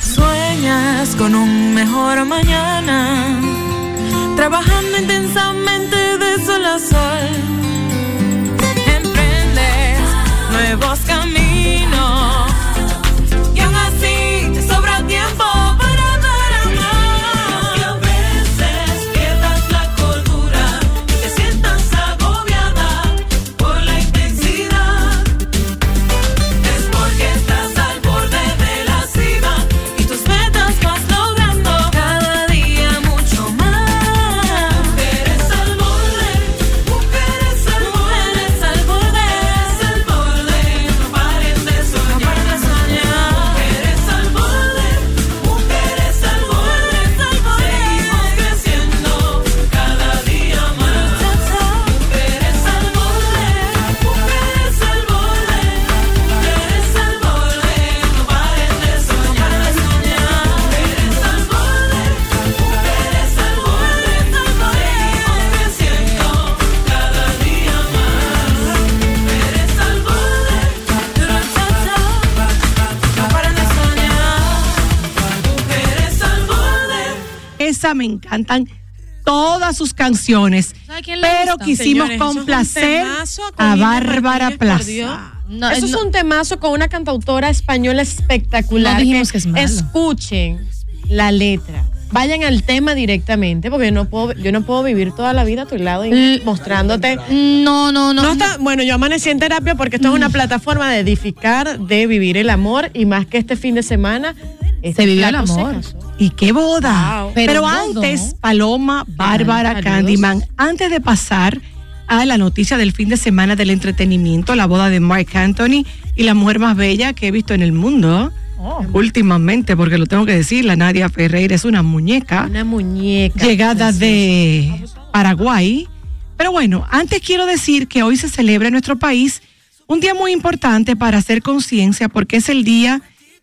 Sueñas con un mejor mañana, trabajando intensamente de sol a sol. Emprendes nuevos caminos Me encantan todas sus canciones. ¿Sabe quién le Pero gusta? quisimos Señores, complacer a Bárbara. Plaza. No, Eso es no- un temazo con una cantautora española espectacular. No dijimos que es malo. Escuchen la letra. Vayan al tema directamente, porque yo no puedo, yo no puedo vivir toda la vida a tu lado y L- mostrándote. No, no, no. No está, bueno, yo amanecí en terapia porque esto es una plataforma de edificar, de vivir el amor y más que este fin de semana. este Se vivió el amor. Y qué boda. Wow. Pero, Pero antes. Paloma, Bárbara, Ay, Candyman, antes de pasar a la noticia del fin de semana del entretenimiento, la boda de Mark Anthony y la mujer más bella que he visto en el mundo Oh. últimamente, porque lo tengo que decir, la Nadia Ferreira es una muñeca Una muñeca. llegada de Paraguay. Pero bueno, antes quiero decir que hoy se celebra en nuestro país un día muy importante para hacer conciencia porque es el Día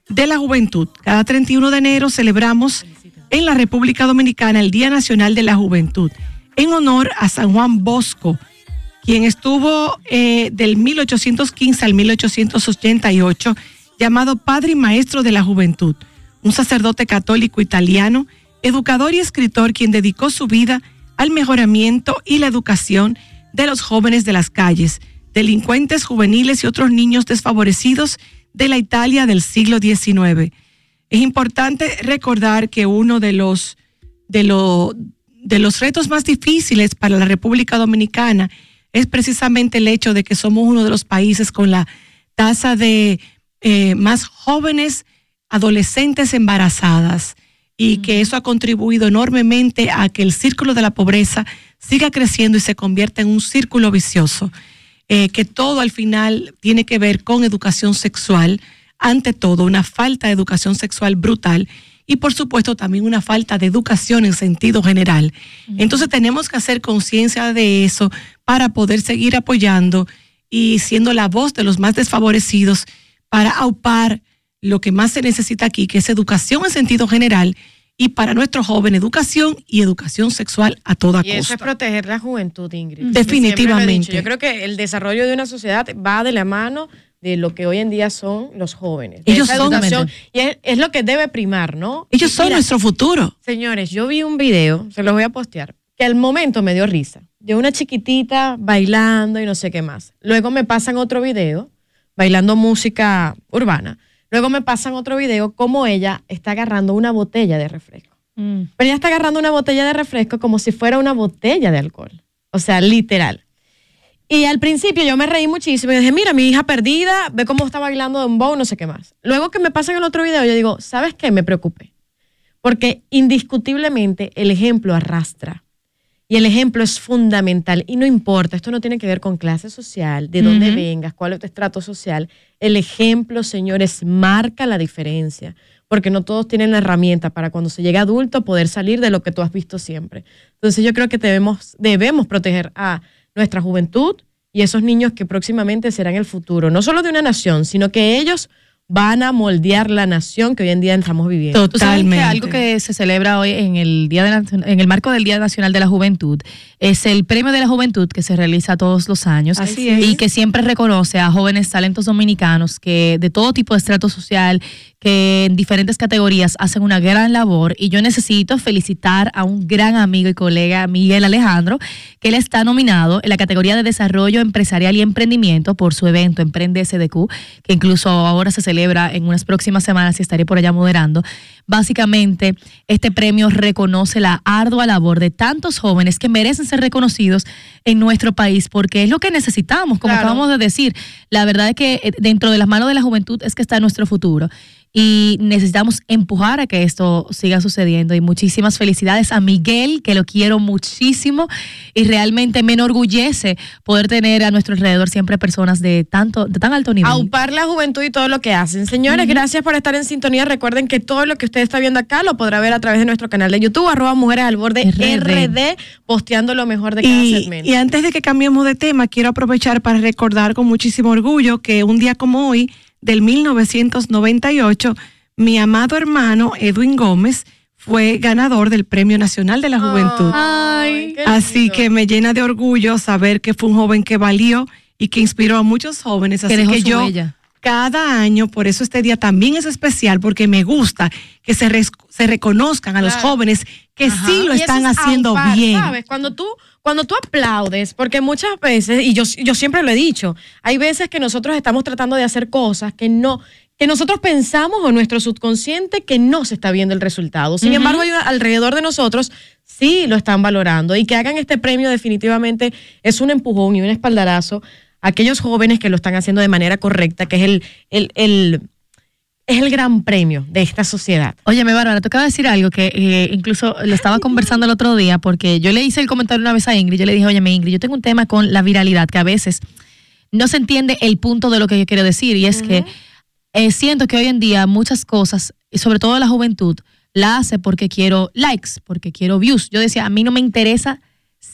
de la Juventud. Cada 31 de enero celebramos en la República Dominicana el Día Nacional de la Juventud en honor a San Juan Bosco, quien estuvo eh, del 1815 al 1888 llamado Padre y Maestro de la Juventud, un sacerdote católico italiano, educador y escritor quien dedicó su vida al mejoramiento y la educación de los jóvenes de las calles, delincuentes juveniles y otros niños desfavorecidos de la Italia del siglo XIX. Es importante recordar que uno de los, de, lo- de los retos más difíciles para la República Dominicana es precisamente el hecho de que somos uno de los países con la tasa de eh, más jóvenes adolescentes embarazadas y que eso ha contribuido enormemente a que el círculo de la pobreza siga creciendo y se convierta en un círculo vicioso, eh, que todo al final tiene que ver con educación sexual, ante todo una falta de educación sexual brutal y por supuesto también una falta de educación en sentido general. Entonces tenemos que hacer conciencia de eso para poder seguir apoyando y siendo la voz de los más desfavorecidos para aupar lo que más se necesita aquí, que es educación en sentido general y para nuestro joven educación y educación sexual a toda Y eso es costa. proteger la juventud, Ingrid. Definitivamente. Yo creo que el desarrollo de una sociedad va de la mano de lo que hoy en día son los jóvenes. Ellos son- educación. Y es, es lo que debe primar, ¿no? Ellos son mira, nuestro futuro. Señores, yo vi un video, se los voy a postear, que al momento me dio risa, de una chiquitita bailando y no sé qué más. Luego me pasan otro video, bailando música urbana. Luego me pasan otro video como ella está agarrando una botella de refresco. Pero ella está agarrando una botella de refresco como si fuera una botella de alcohol. O sea, literal. Y al principio yo me reí muchísimo y dije, mira, mi hija perdida, ve cómo está bailando de un bow, no sé qué más. Luego que me pasan el otro video, yo digo, ¿sabes qué? Me preocupé. Porque indiscutiblemente el ejemplo arrastra. Y el ejemplo es fundamental. Y no importa, esto no tiene que ver con clase social, de dónde vengas, cuál es tu estrato social. El ejemplo, señores, marca la diferencia. Porque no todos tienen la herramienta para cuando se llega adulto poder salir de lo que tú has visto siempre. Entonces yo creo que debemos, debemos proteger a nuestra juventud y esos niños que próximamente serán el futuro, no solo de una nación, sino que ellos van a moldear la nación que hoy en día estamos viviendo. Tú sabes que Totalmente. algo que se celebra hoy en el día de la- en el marco del Día Nacional de la Juventud es el Premio de la Juventud que se realiza todos los años Así es. y que siempre reconoce a jóvenes talentos dominicanos que de todo tipo de estrato social que en diferentes categorías hacen una gran labor y yo necesito felicitar a un gran amigo y colega Miguel Alejandro que él está nominado en la categoría de desarrollo empresarial y emprendimiento por su evento Emprende SDQ que incluso ahora se celebra en unas próximas semanas y estaré por allá moderando. Básicamente, este premio reconoce la ardua labor de tantos jóvenes que merecen ser reconocidos en nuestro país porque es lo que necesitamos, como Claro. acabamos de decir. La verdad es que eh, dentro de las manos de la juventud es que está nuestro futuro y necesitamos empujar a que esto siga sucediendo. Y muchísimas felicidades a Miguel, que lo quiero muchísimo y realmente me enorgullece poder tener a nuestro alrededor siempre personas de tanto, de tan alto nivel. Aupar la juventud y todo lo que hacen. Señores, gracias por estar en sintonía. Recuerden que todo lo que usted está viendo acá lo podrá ver a través de nuestro canal de YouTube, arroba mujeres al borde RD. RD, posteando lo mejor de cada Y, segmento. y antes de que cambiemos de tema, quiero aprovechar para recordar con muchísimo orgullo que un día como hoy, del 1998, mi amado hermano Edwin Gómez fue ganador del Premio Nacional de la Juventud. Ay, Así que me llena de orgullo saber que fue un joven que valió y que inspiró a muchos jóvenes. Así Que que yo huella. Cada año, por eso este día también es especial, porque me gusta que se, res- se reconozcan a los Claro. jóvenes que sí lo Y están es haciendo aupar, bien. ¿sabes? Cuando tú, cuando tú aplaudes, porque muchas veces, y yo, yo siempre lo he dicho, hay veces que nosotros estamos tratando de hacer cosas que no, que nosotros pensamos o nuestro subconsciente que no se está viendo el resultado. Sin embargo, hay una- alrededor de nosotros sí lo están valorando y que hagan este premio definitivamente es un empujón y un espaldarazo aquellos jóvenes que lo están haciendo de manera correcta, que es el, el, el- es el gran premio de esta sociedad. Oye, me Bárbara, te acabo de decir algo que eh, incluso lo estaba conversando el otro día porque yo le hice el comentario una vez a Ingrid. Yo le dije, oye, Ingrid, yo tengo un tema con la viralidad que a veces no se entiende el punto de lo que yo quiero decir y es que eh, siento que hoy en día muchas cosas, y sobre todo la juventud, la hace porque quiero likes, porque quiero views. Yo decía, a mí no me interesa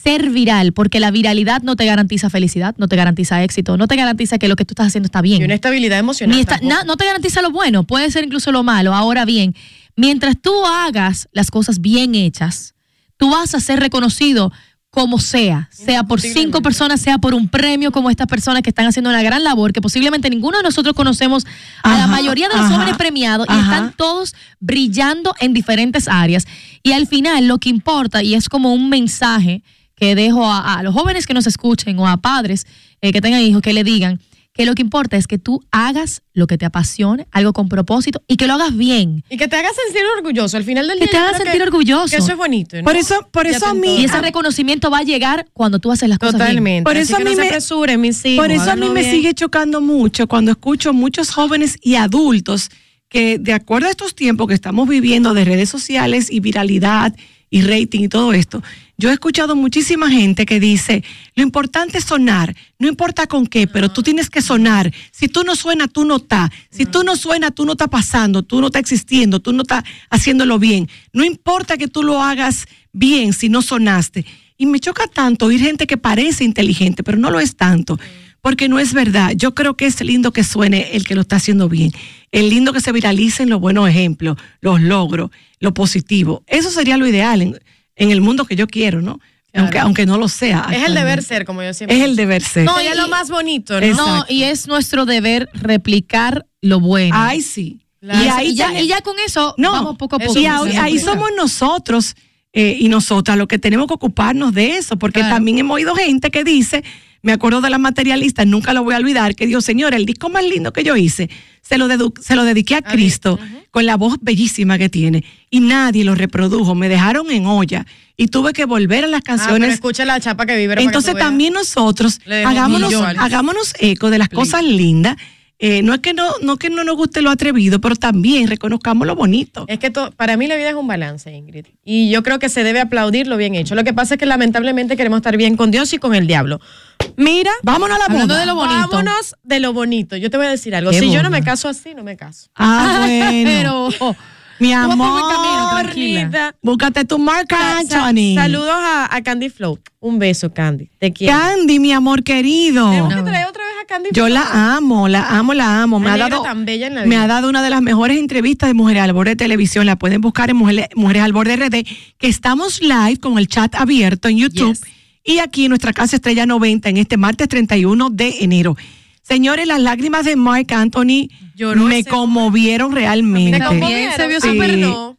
ser viral porque la viralidad no te garantiza felicidad, no te garantiza éxito, no te garantiza que lo que tú estás haciendo está bien. Y una estabilidad emocional. Ni está- no te garantiza lo bueno, puede ser incluso lo malo. Ahora bien, mientras tú hagas las cosas bien hechas, tú vas a ser reconocido como sea, sea por cinco personas, sea por un premio como estas personas que están haciendo una gran labor, que posiblemente ninguno de nosotros conocemos a la mayoría de los ajá, jóvenes premiados y están todos brillando en diferentes áreas. Y al final lo que importa, y es como un mensaje que dejo a, a los jóvenes que nos escuchen o a padres eh, que tengan hijos, que le digan que lo que importa es que tú hagas lo que te apasione, algo con propósito y que lo hagas bien. Y que te haga sentir orgulloso. Al final del Que día. te haga creo sentir orgulloso. Que eso es bonito. ¿no? Por eso- por eso te a mí-. Y ese reconocimiento va a llegar cuando tú haces las cosas bien. Totalmente. Por Así eso a que mí no me- apresuren, mis hijos. Por eso a mí me bien. sigue chocando mucho cuando escucho muchos jóvenes y adultos que de acuerdo a estos tiempos que estamos viviendo de redes sociales y viralidad y rating y todo esto, yo he escuchado muchísima gente que dice, lo importante es sonar, no importa con qué, pero tú tienes que sonar. Si tú no suenas, tú no estás. Si tú no suenas, tú no estás pasando, tú no estás existiendo, tú no estás haciéndolo bien. No importa que tú lo hagas bien si no sonaste. Y me choca tanto oír gente que parece inteligente, pero no lo es tanto porque no es verdad. Yo creo que es lindo que suene el que lo está haciendo bien. Es lindo que se viralicen los buenos ejemplos, los logros, lo positivo. Eso sería lo ideal en, el mundo que yo quiero, ¿no? Aunque, aunque no lo sea. Es el deber ser, como yo siempre Es el deber ser. No, y- es lo más bonito, ¿no? Exacto. No, y es nuestro deber replicar lo bueno. Ay, sí. Claro. y, ahí ya, y ya con eso No, vamos poco a poco. y ahí, sí, ahí somos nosotros eh, y nosotras los que tenemos que ocuparnos de eso, porque Claro. también hemos oído gente que dice, me acuerdo de la materialista, nunca lo voy a olvidar, que dijo, señora, el disco más lindo que yo hice se lo, dedu- se lo dediqué a Cristo con la voz bellísima que tiene y nadie lo reprodujo, me dejaron en olla y tuve que volver a las Ah, canciones. escucha la chapa que vive. Entonces también nosotros hagámonos, millones. hagámonos eco de las cosas lindas. Eh, no es que no, no que no nos guste lo atrevido, pero también reconozcamos lo bonito. Es que to- para mí la vida es un balance, Ingrid. Y yo creo que se debe aplaudir lo bien hecho. Lo que pasa es que lamentablemente queremos estar bien con Dios y con el diablo. Mira, Vámonos a la boda. de lo bonito. vámonos de lo bonito. Yo te voy a decir algo. ¿Qué Si yo no me caso así, no me caso. Ah, bueno. Pero mi amor, camino, tranquila. Búscate tu Marc Sa- sa- Anthony. Saludos a, a Candy Flow. Un beso, Candy. Te quiero. Candy, mi amor querido. Tenemos que traer otra vez a Candy Yo Flow. la amo, la amo, la amo. Me ha dado, tan bella en la me vida. ha dado una de las mejores entrevistas de Mujeres al Borde de Televisión. La pueden buscar en Mujeres, Mujeres al Borde RD, que estamos live con el chat abierto en YouTube. Yes. Y aquí en nuestra casa Estrella 90 en este martes 31 de enero. Señores, las lágrimas de Mark Anthony Lloró me conmovieron realmente. Me También se vio conmovieron. súper- Ah, pero no.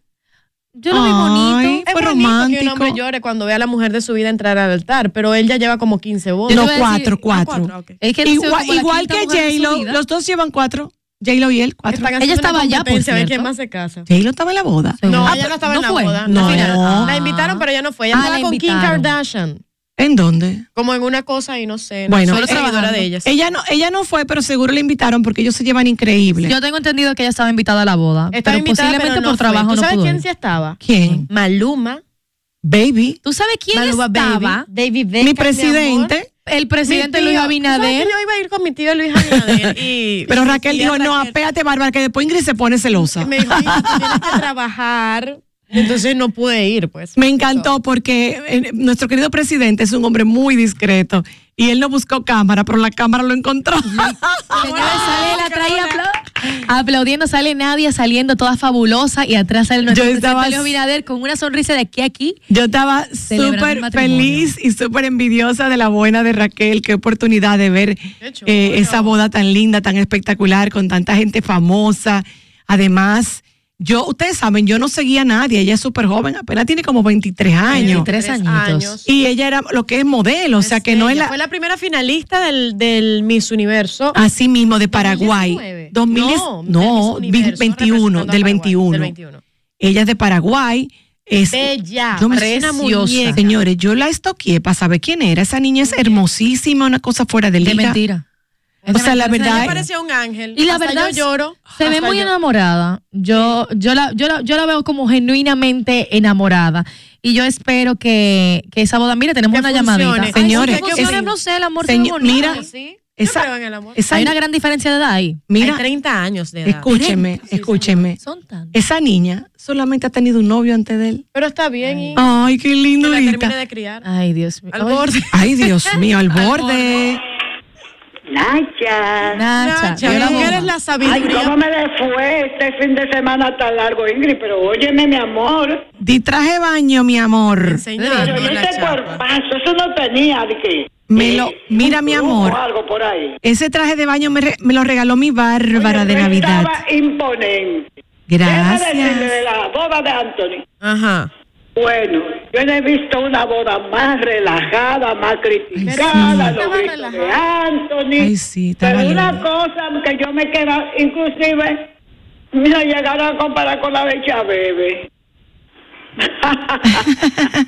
yo lo vi Ay. bonito. Es Fue bonito que un romántico. hombre llore cuando ve a la mujer de su vida entrar al altar, pero él ya lleva como 15 bodas. Yo No, cuatro, Ah, cuatro. cuatro. Es que él Igual, que J-Lo, los dos llevan cuatro. J-Lo y él, cuatro. Están Ella estaba allá, por a ver cierto. quién más se casa. J-Lo estaba en la boda. No, Ah, ella no estaba ¿no en la fue? boda. No. Ah. La invitaron, pero ella no fue. Ella Ah, estaba la con Kim. Kardashian. ¿En dónde? Como en una cosa y no sé. Bueno, Bueno, soy ella- seguidora de ellas. Ella no, ella no fue, pero seguro la invitaron porque ellos se llevan increíble. Yo tengo entendido que ella estaba invitada a la boda. Estaba pero invitada, posiblemente pero no por fue. trabajo ¿Tú no sabes pudo quién ir. sí estaba? ¿Quién? Maluma. Baby. ¿Tú sabes quién Maluma estaba? Baby. David Beckham, Mi presidente. El presidente Luis tío. ¿Tú sabes que Abinader. Yo iba a ir con mi tío Luis Abinader. Y, Pero Raquel dijo, no, apégate, Bárbara, que después Ingrid se pone celosa. Me dijo, "Hija, tú tienes que trabajar. Entonces no pude ir, pues. Me encantó porque eh, nuestro querido presidente es un hombre muy discreto y él no buscó cámara, pero la cámara lo encontró. Señores, sale la traía apla- aplaudiendo, sale Nadia saliendo toda fabulosa y atrás sale nuestro Yo estaba con una sonrisa de aquí a aquí. Yo estaba súper feliz y súper envidiosa de la buena de Raquel. Qué oportunidad de ver Qué eh, esa boda tan linda, tan espectacular, con tanta gente famosa. Además, yo, ustedes saben, yo no seguía a nadie. Ella es súper joven, apenas tiene como 23 años. 23 añitos. Y ella era lo que es modelo, o sea que no es la. Fue la primera finalista del, del Miss Universo. Así mismo, de Paraguay. 2019. 2000 no, no, del Miss Universo, 21, representando a del Paraguay, 21. Del 21. Ella es de Paraguay. Es, Bella, Yo me- preciosa. muñeca. Señores, yo la estoqué para saber quién era. Esa niña es hermosísima, una cosa fuera de liga. De mentira. O sea, la verdad, parecía un ángel. Y la Hasta verdad, yo lloro. se ve muy yo- enamorada. Yo, yo, la, yo, la, yo la veo como genuinamente enamorada. Y yo espero que, que esa boda, mira, tenemos Que una funcione. llamadita. Ay, Señores, funcione, es- no sé, el amor señor- bonito. mira, Ay, sí. esa- el amor. Hay una gran diferencia de edad ahí. mira, Hay 30 años de edad. escúcheme, escúcheme. Son tantos. Esa niña solamente ha tenido un novio antes de él. Pero está bien y Ay, qué lindo. que la termine de criar. Ay, Dios mío. Al borde. Ay, Dios mío, al borde. Nacha. Nacha, Nacha, tú bomba. eres la Ay, sabiduría. ¿cómo me le fue este fin de semana tan largo, Ingrid? Pero óyeme, mi amor. Di traje de baño, mi amor. Señor, Pero la ese cuerpazo, eso no tenía de que... Me lo- mira, mi amor. algo por ahí. Ese traje de baño me, re- me lo regaló mi bárbara Oye, de Navidad. Estaba imponente. Déjame decirle de Gracias. la boda de Anthony. Ajá. Bueno, yo no he visto una boda más relajada, más criticada, Ay, sí. los gritos de relajada. Anthony. Ay, sí, Pero una linda. cosa que yo me queda, inclusive, me llegaron a comparar con la de Chabebe.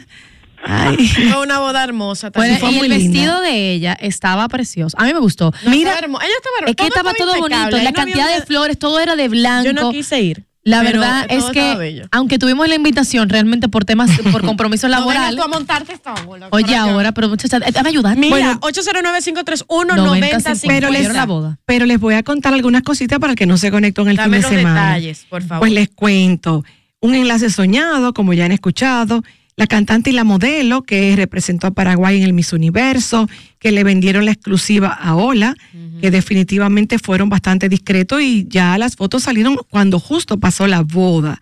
Ay. Fue una boda hermosa. También. fue y el linda. vestido de ella estaba precioso. A mí me gustó. No, mira, estaba hermo- ella estaba Es que estaba todo bonito, la había cantidad de flores, todo era de blanco. Yo no quise ir. La pero verdad es que, aunque tuvimos la invitación realmente por temas, por compromiso No laboral, tú a montarte esta bola. oye ahora, pero muchachas, eh, dame ayudar. Mira, Bueno, 809-531-9050. Pero les, Quiero la boda. pero les voy a contar algunas cositas para el que no se conectó en el Dame fin los de semana. detalles, por favor. Pues les cuento. Un enlace soñado, como ya han escuchado. La cantante y la modelo que representó a Paraguay en el Miss Universo, que le vendieron la exclusiva a Ola, que definitivamente fueron bastante discretos y ya las fotos salieron cuando justo pasó la boda.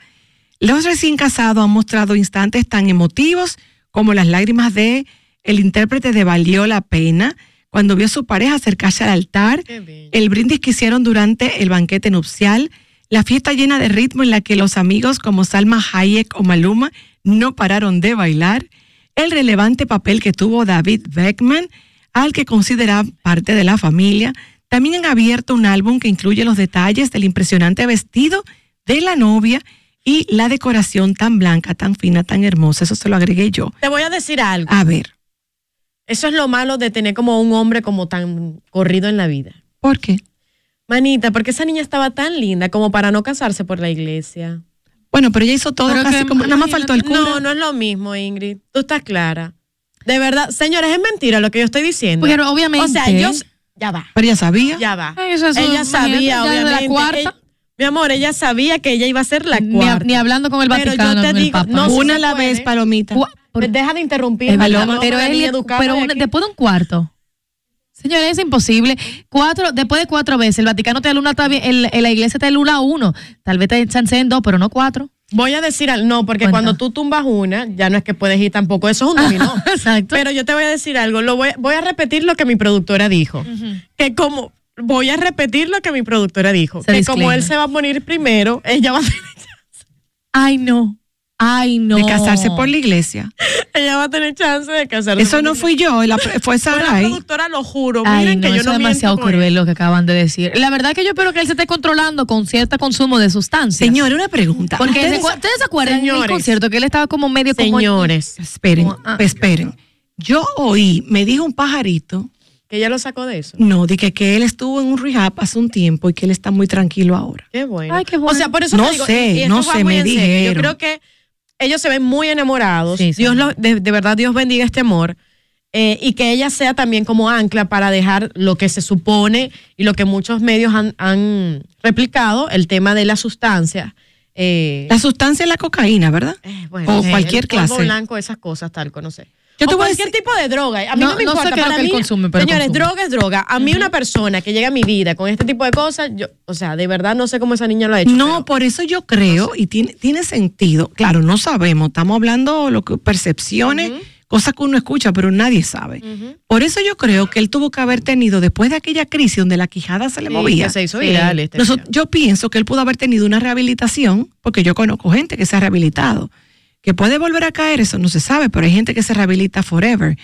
Los recién casados han mostrado instantes tan emotivos como las lágrimas de el intérprete de Valió la Pena cuando vio a su pareja acercarse al altar, el brindis que hicieron durante el banquete nupcial, la fiesta llena de ritmo en la que los amigos como Salma Hayek o Maluma no pararon de bailar, el relevante papel que tuvo David Beckman, al que considera parte de la familia, También han abierto un álbum que incluye los detalles del impresionante vestido de la novia y la decoración tan blanca, tan fina, tan hermosa. Eso se lo agregué yo. Te voy a decir algo. A ver, Eso es lo malo de tener como un hombre como tan corrido en la vida. ¿por qué? Manita, porque esa niña estaba tan linda como para no casarse por la iglesia. Bueno, pero ella hizo todo Pero casi que como, nada más faltó el cura. No, no es lo mismo, Ingrid. Tú estás clara. De verdad, señores, es mentira lo que yo estoy diciendo. Pero obviamente- O sea, yo. Ya va. Pero ella sabía. Ya va. Ay, eso es- ella sabía, ya desde la obviamente. cuarta. ella- mi amor, ella sabía que ella iba a ser la Ni, cuarta. ni hablando con el Pero yo Vaticano, te con el digo, Papa. no, Una a la puede. vez, palomita. Deja de interrumpir. Paloma, pero pero aquí. después de un cuarto. Señores, es imposible. Cuatro, después de cuatro veces, el Vaticano te todavía- el- el- la iglesia te da luna uno. Tal vez te chanceen dos, pero no cuatro. Voy a decir algo. No, porque Cuenta. cuando tú tumbas una, ya no es que puedes ir tampoco. Eso es un dominó. Exacto. Pero yo te voy a decir algo. Lo voy, voy a repetir lo que mi productora dijo. Que como. Voy a repetir lo que mi productora dijo. Se que como él se va a poner primero, ella va a tener, Ay, no. Ay, no. De casarse por la iglesia. ella va a tener chance de casarse. Eso no fui yo, la- fue Fue la Saray. productora, lo juro. Ay, Miren no, que yo no es demasiado cruel lo que acaban de decir. La verdad que yo espero que él se esté controlando con cierto consumo de sustancias. Señor, una pregunta. Porque ¿Ustedes- ¿se ¿ustedes acuerdan en el Señores. concierto que él estaba como medio como... Señores, Esperen, Como, ah. esperen. Yo oí, me dijo un pajarito, que ella lo sacó de eso. no, de que, que él estuvo en un rehab hace un tiempo y que él está muy tranquilo ahora. Qué bueno. Ay, qué bueno. O sea, por eso No digo, sé, y no sé, me dijeron. Yo creo que ellos se ven muy enamorados. Sí. Dios lo- de, de verdad, Dios bendiga este amor. eh, y que ella sea también como ancla para dejar lo que se supone y lo que muchos medios han, han replicado, el tema de las sustancias. Eh, La sustancia es la cocaína, ¿verdad? eh, bueno, o sí, cualquier el polvo clase. blanco, esas cosas, tal, no sé. Yo o cualquier tipo de droga. A mí no, No- me no sé importa. qué es lo para que él mí, consume, pero señores, consume. droga es droga. A mí una persona que llega a mi vida con este tipo de cosas, yo, o sea, de verdad no sé cómo esa niña lo ha hecho. No, pero- por eso yo creo, y tiene, tiene sentido. Claro, no sabemos, estamos hablando lo que percepciones, cosas que uno escucha, pero nadie sabe. Por eso yo creo que él tuvo que haber tenido, después de aquella crisis donde la quijada se le Sí, movía, se hizo Sí. viral este Noso- video. yo pienso que él pudo haber tenido una rehabilitación, porque yo conozco gente que se ha rehabilitado. Que puede volver a caer, eso no se sabe, pero hay gente que se rehabilita forever.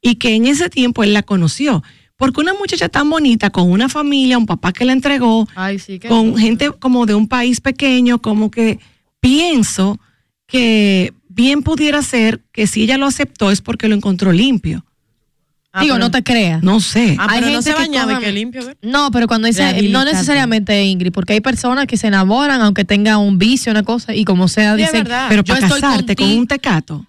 Y que en ese tiempo él la conoció. Porque una muchacha tan bonita, con una familia, un papá que la entregó, Ay, sí, que con gente como de un país pequeño, como que pienso que bien pudiera ser que si ella lo aceptó es porque lo encontró limpio. Ah, Digo, no te creas. No sé. Ah, Hay pero no se bañaba y que limpio, ¿ver? No, pero cuando dice, no necesariamente Ingrid, porque hay personas que se enamoran aunque tenga un vicio, una cosa, y como sea, Sí, es dicen, verdad. Pero para casarte con un tecato.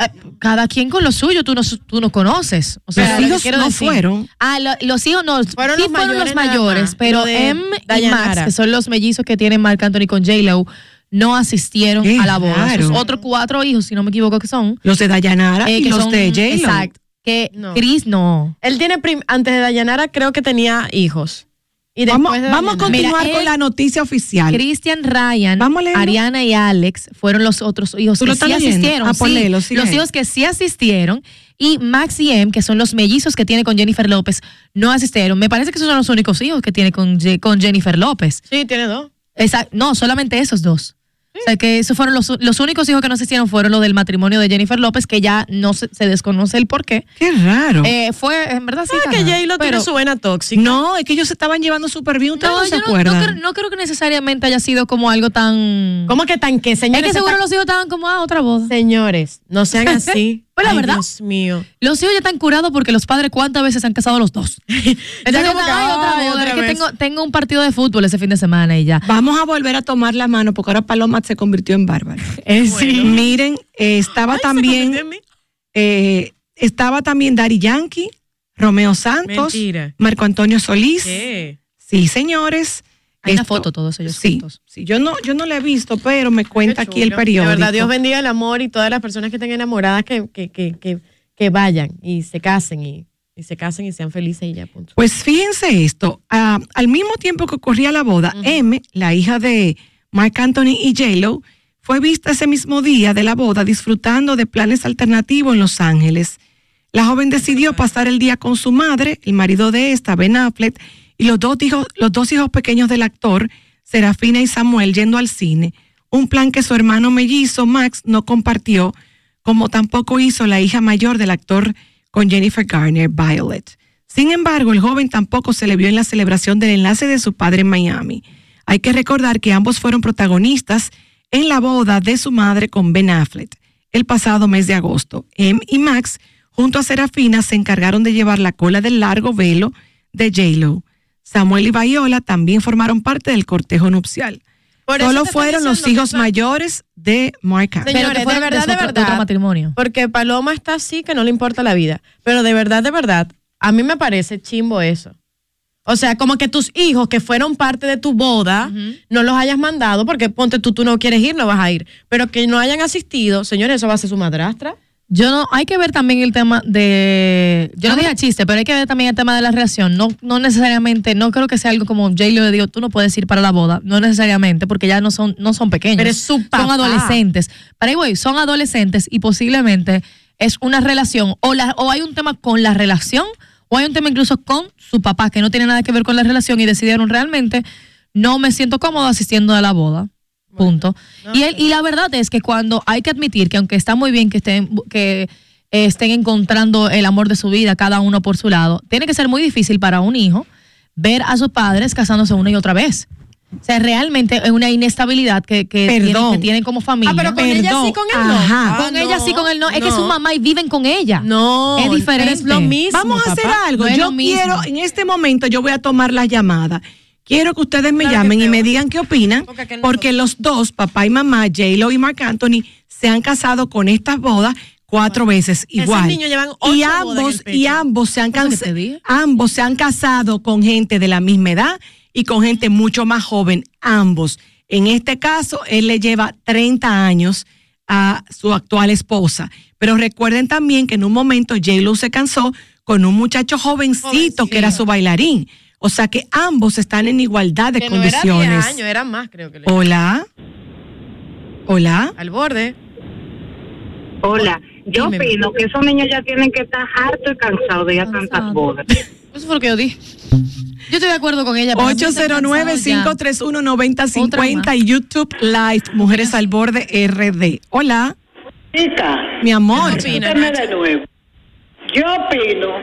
Eh, cada quien con lo suyo, tú no, tú no conoces. O sea, Los hijos no decir- fueron. Ah, lo- los hijos no, Fueron sí los fueron mayores los mayores, más. pero M y. Max, que son los mellizos que tienen Marc Anthony con J-Lo, no asistieron Qué a la boda. Sus raro. otros cuatro hijos, si no me equivoco, que son. Los de Dayanara eh, y que los son- de J-Lo. Exacto. Que No. Chris no. Él tiene, prim- antes de Dayanara, creo que tenía hijos. Y Vamos, de vamos a continuar Mira, con él- la noticia oficial. Christian Ryan. Ariana y Alex fueron los otros hijos ¿Tú lo que sí asistieron. Ah, pues sí. los hijos que sí asistieron y Max y Em, que son los mellizos que tiene con Jennifer López, no asistieron. Me parece que esos son los únicos hijos que tiene con, con Jennifer López. Sí, tiene dos. Exacto. No, solamente esos dos. O sea que esos fueron los, los únicos hijos que no asistieron fueron los del matrimonio de Jennifer López, que ya no se, se desconoce el por qué. Qué raro. Eh, fue, en verdad, sí. ¿Sabes que cagada. J-Lo tiene su vena tóxica? no, es que ellos se estaban llevando súper bien. ¿Ustedes no, No, se yo no, no acuerdan? creo, no creo que necesariamente haya sido como algo tan... ¿Cómo que tan que, Es señores? que se seguro los hijos estaban como, ah, otra boda. Señores, no sean así. Pues la Ay, verdad. Dios mío. Los hijos ya están curados porque los padres cuántas veces se han casado los dos. Entonces, como que, ay, otra boda, otra es que vez. tengo, tengo un partido de fútbol ese fin de semana y ya. Vamos a volver a tomar la mano porque ahora Paloma se convirtió en bárbara. sí. Miren, eh, estaba Ay, también, eh, estaba también Dari Yankee, Romeo Santos, Mentira. Marco Antonio Solís. ¿Qué? Sí, señores. Hay una Esto- foto todos ellos Sí, juntos. sí, yo no, yo no la he visto, pero me cuenta aquí el periódico. De verdad, Dios bendiga el amor y todas las personas que estén enamoradas que, que, que, que, que vayan y se casen y, y se casen y sean felices y ya, punto. Pues fíjense esto, ah, al mismo tiempo que ocurría la boda, M, la hija de Mark Anthony y J-Lo, fue vista ese mismo día de la boda disfrutando de planes alternativos en Los Ángeles. La joven decidió pasar el día con su madre, el marido de esta, Ben Affleck, y los dos hijos, los dos hijos pequeños del actor, Serafina y Samuel, yendo al cine. Un plan que su hermano mellizo, Max, no compartió, como tampoco hizo la hija mayor del actor con Jennifer Garner, Violet. Sin embargo, el joven tampoco se le vio en la celebración del enlace de su padre en Miami. Hay que recordar que ambos fueron protagonistas en la boda de su madre con Ben Affleck el pasado mes de agosto. Em y Max, junto a Serafina, se encargaron de llevar la cola del largo velo de J-Lo. Samuel y Viola también formaron parte del cortejo nupcial. Por Solo fueron los hijos mayores de Mark. Señores, Pero que de verdad, de de otro- de verdad. otro matrimonio. Porque Paloma está así que no le importa la vida. Pero de verdad, de verdad, a mí me parece chimbo eso. O sea, como que tus hijos que fueron parte de tu boda no los hayas mandado porque ponte tú, tú no quieres ir, no vas a ir. Pero que no hayan asistido, señores, eso va a ser su madrastra. Yo no, hay que ver también el tema de, yo no dije chiste, pero hay que ver también el tema de la relación. No, no necesariamente, no creo que sea algo como J lo le digo, tú no puedes ir para la boda, no necesariamente, porque ya no son, no son pequeños. Pero es su Son papá. adolescentes. Para güey, son adolescentes y posiblemente es una relación, o la, o hay un tema con la relación, o hay un tema incluso con su papá que no tiene nada que ver con la relación y decidieron realmente no me siento cómodo asistiendo a la boda. Punto. y, él, y la verdad es que cuando hay que admitir que aunque está muy bien que estén, que estén encontrando el amor de su vida, cada uno por su lado, tiene que ser muy difícil para un hijo ver a sus padres casándose una y otra vez. O sea, realmente es una inestabilidad que, que, tienen, que tienen como familia. Ah, pero con ella sí, con él no. Ajá. Ah, Con ella sí, con él no. Es que no. su mamá y viven con ella. No, Es diferente. pero es lo mismo. Vamos a hacer papá. algo. no yo quiero, en este momento, yo voy a tomar las llamadas. Quiero que ustedes me Claro llamen y me digan qué opinan, Porque los dos, papá y mamá, J-Lo y Mark Anthony, se han casado con estas bodas cuatro veces igual. niños llevan ocho y ambos, y ambos se han ambos se han casado con gente de la misma edad y con gente mucho más joven, ambos. En este caso, él le lleva 30 años a su actual esposa. Pero recuerden también que en un momento J-Lo se cansó con un muchacho jovencito, que era su bailarín. O sea que ambos están en igualdad de Que no era condiciones. 10 años, era más, creo que le Hola. Hola. Al borde. Hola, yo Dime. opino que esos niños ya tienen que estar hartos y cansados de ir a tantas bodas. Eso fue lo que yo dije. Yo estoy de acuerdo con ella. pero a mí me está cansado ya. 809-531-9050 y YouTube Live, Mujeres al Borde RD. Hola, Chica, mi amor. De nuevo. Yo opino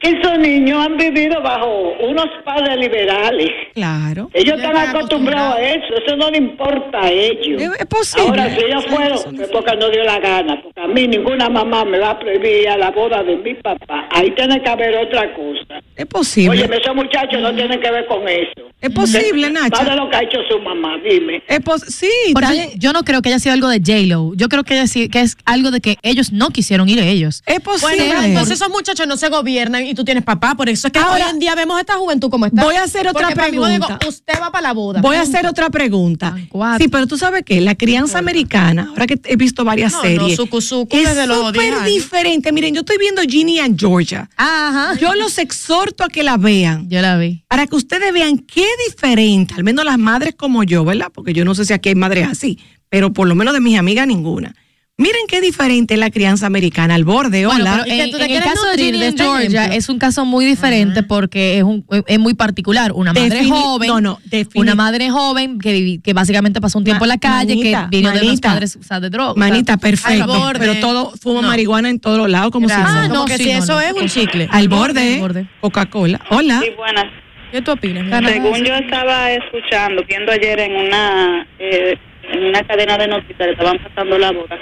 esos niños han vivido bajo unos padres liberales. Claro. Ellos están acostumbrados a eso, eso no le importa a ellos. Es, es posible. Ahora, si ellos fueron, fue porque no dio la gana, porque a mí ninguna mamá me va a prohibir ir a la boda de mi papá. Ahí tiene que haber otra cosa. Es posible. Oye, esos muchachos no tienen que ver con eso. es posible, Más de Nacha. lo que ha hecho su mamá, dime. Es pos- sí, bien. yo no creo que haya sido algo de J-Lo. Yo creo que, haya sido- que es algo de que ellos no quisieron ir ellos. es posible. Bueno, entonces esos muchachos no se gobiernan y tú tienes papá. Por eso es que Ahora, hoy en día vemos esta juventud como está. voy a hacer otra Porque para mí, yo digo, pregunta. usted va para la boda. Voy a hacer otra pregunta. Sí, pero tú sabes que la crianza americana, ahora que he visto varias No, no, series, sucu es desde los 10 súper diferente. Miren, yo estoy viendo Ginny and Georgia. Ajá. Yo los exhorto a que la vean. Yo la vi. para que ustedes vean qué diferente, al menos las madres como yo, ¿verdad? Porque yo no sé si aquí hay madres así, pero por lo menos de mis amigas ninguna. Miren qué diferente es la crianza americana al borde, Bueno, hola. que en, el caso de de este Georgia ejemplo. es un caso muy diferente porque es, un, es muy particular. Una madre Defini- joven. no, no, defini- Una madre joven que, que básicamente pasó un tiempo Ma- en la calle, manita, que vino de los manita. padres o sea, de droga. Manita, al perfecto. borde. Pero todo fuma No. marihuana en todos los lados, como Gracias. si Ah, Como que sí, si no, eso no. es un chicle. Al borde. Coca-Cola. Hola. Sí, buenas. ¿Qué tú opinas? Según yo estaba escuchando, viendo ayer en una eh, en una cadena de noticias, le estaban pasando la boda.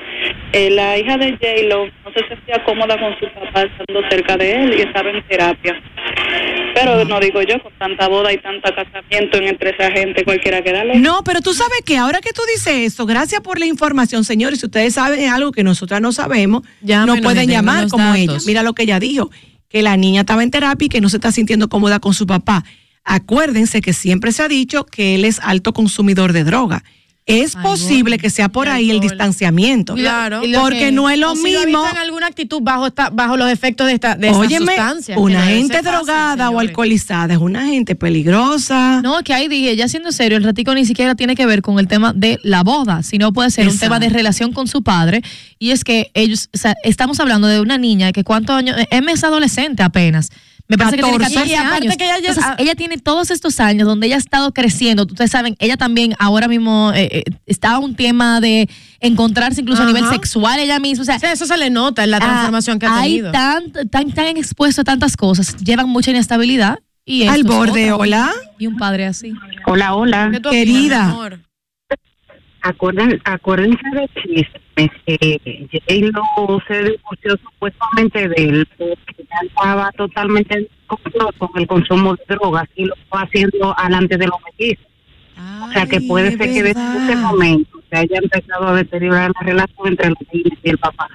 Eh, la hija de J-Lo no se sentía cómoda con su papá estando cerca de él y estaba en terapia. Pero no digo yo, con tanta boda y tanto casamiento en entre esa gente, cualquiera que dale. No, pero tú sabes que ahora que tú dices eso, gracias por la información, señores. Si ustedes saben algo que nosotras no sabemos, Llámenos no pueden llamar como datos. ella. Mira lo que ella dijo, que la niña estaba en terapia y que no se está sintiendo cómoda con su papá. Acuérdense que siempre se ha dicho que él es alto consumidor de droga. Es Ay, posible que sea por ahí el distanciamiento. Claro. Porque que- no es lo O si mismo. en alguna actitud bajo esta, bajo los efectos de esta de Óyeme, sustancia. una no gente fácil, drogada o alcoholizada es una gente peligrosa. No, que ahí dije, ya siendo serio, el ratico ni siquiera tiene que ver con el tema de la boda, sino puede ser un tema de relación con su padre. Y es que ellos, o sea, estamos hablando de una niña que cuántos años, M es adolescente apenas, Me parece que tiene 14 14 Y aparte años. que ella ya- Entonces, ah. ella tiene todos estos años donde ella ha estado creciendo. Ustedes saben, ella también ahora mismo eh, eh, está un tema de encontrarse incluso a nivel sexual ella misma. O sea, O sea, eso se le nota en la transformación que ha hay tenido. tan, tan, tan expuesto a tantas cosas, llevan mucha inestabilidad. Y Al borde, otra. hola. Y un padre así. Hola, hola. ¿Qué tú Querida. opinas, mi amor? Acuérden, acuérdense de chismes que J-Lo se divorció supuestamente de él porque ya estaba totalmente con el consumo de drogas y lo estaba haciendo alante de los mellizos. O sea que puede ser que desde ese momento se haya empezado a deteriorar la relación entre los niños y el papá.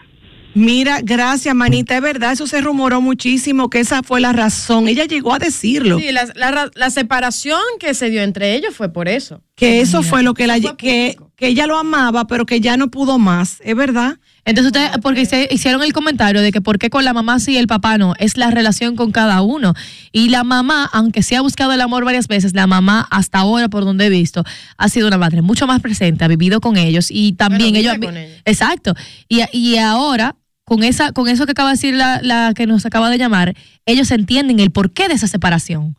Mira, gracias, manita. Es verdad, eso se rumoró muchísimo, que esa fue la razón. Ella llegó a decirlo, Sí, la, la ra- la separación que se dio entre ellos fue por eso. que eso fue lo que la que, que ella lo amaba, pero que ya no pudo más. Es verdad. Entonces ustedes, porque se hicieron el comentario de que por qué con la mamá sí y el papá no, es la relación con cada uno. Y la mamá, aunque se ha buscado el amor varias veces, la mamá hasta ahora, por donde he visto, ha sido una madre mucho más presente, ha vivido con ellos y también Bueno, ellos... con ellos. Exacto. Y, y ahora, con esa con eso que acaba de decir la, la que nos acaba de llamar, ellos entienden el porqué de esa separación.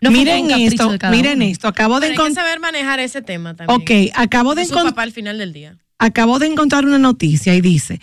No miren esto, miren uno. esto. Acabo de encontrar. saber manejar ese tema también. Ok, acabo de encontrar. papá al final del día. acabo de encontrar una noticia y dice,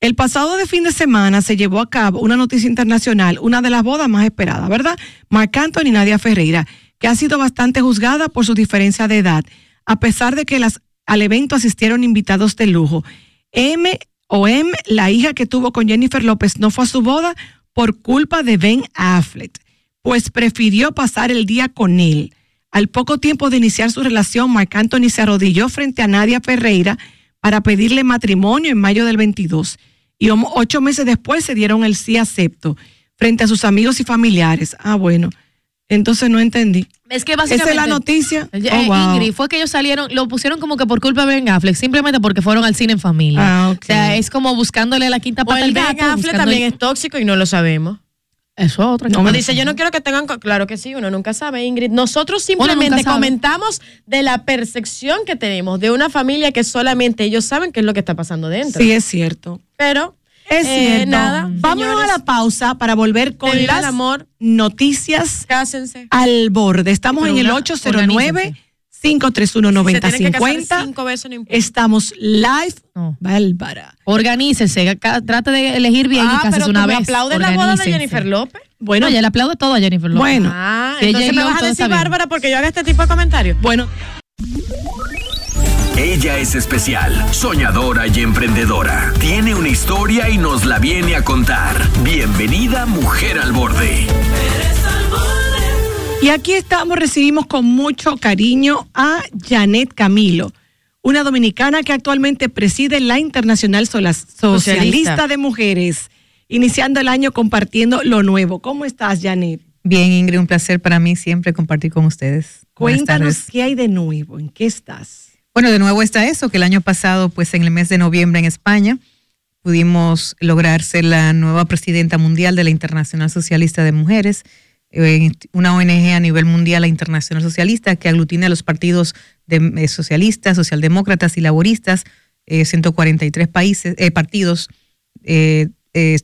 el pasado de fin de semana se llevó a cabo una noticia internacional, una de las bodas más esperadas, ¿verdad? Marc Anthony y Nadia Ferreira, que ha sido bastante juzgada por su diferencia de edad, a pesar de que las, al evento asistieron invitados de lujo. M o M, la hija que tuvo con Jennifer López, no fue a su boda por culpa de Ben Affleck, pues prefirió pasar el día con él. Al poco tiempo de iniciar su relación, Marc Anthony se arrodilló frente a Nadia Ferreira para pedirle matrimonio en mayo del 22 y ocho meses después se dieron el sí acepto frente a sus amigos y familiares. Ah, bueno, entonces no entendí. Es que Esa básicamente... es la noticia. Eh, Oh, wow. Ingrid, fue que ellos salieron, lo pusieron como que por culpa de Ben Affleck, simplemente porque fueron al cine en familia. Ah, ok. O sea, es como buscándole la quinta O pata el al Ben. Affleck también el- es tóxico y no lo sabemos. Eso es otra No, Como me- dice, yo no quiero que tengan, claro que sí, uno nunca sabe, Ingrid. Nosotros simplemente comentamos de la percepción que tenemos de una familia que solamente ellos saben qué es lo que está pasando dentro. Sí, es cierto. Pero, Es eh, cierto. nada, Vámonos señores, a la pausa para volver con las el amor, noticias cásense. al borde. Estamos Pero en el una- 809 531 Si se tienen que casar 9050. cinco veces, no importa. Estamos live. No. Bárbara. Organícense, ca- trate de elegir bien y ah, tú una vez. aplaudes la boda de. Jennifer López. Bueno, No, ya le aplaudo todo a Jennifer López. Bueno. Ah, entonces me vas a decir. Bárbara porque yo haga este tipo de comentarios. bueno, Ella es especial, soñadora y emprendedora. Tiene una historia y nos la viene a contar. Bienvenida Mujer al Borde. y aquí estamos, recibimos con mucho cariño a Janet Camilo, una dominicana que actualmente preside la Internacional Socialista, Socialista. de Mujeres, iniciando el año compartiendo lo nuevo. ¿Cómo estás, Janet? Bien, Ingrid, un placer para mí siempre compartir con ustedes. Cuéntanos qué hay de nuevo, en qué estás. Bueno, de nuevo está eso, que el año pasado, pues en el mes de noviembre en España, pudimos lograr ser la nueva presidenta mundial de la Internacional Socialista de Mujeres, eh, una ONG a nivel mundial, la Internacional Socialista, que aglutina a los partidos de, eh, socialistas, socialdemócratas y laboristas, eh, 143 países, eh, partidos eh,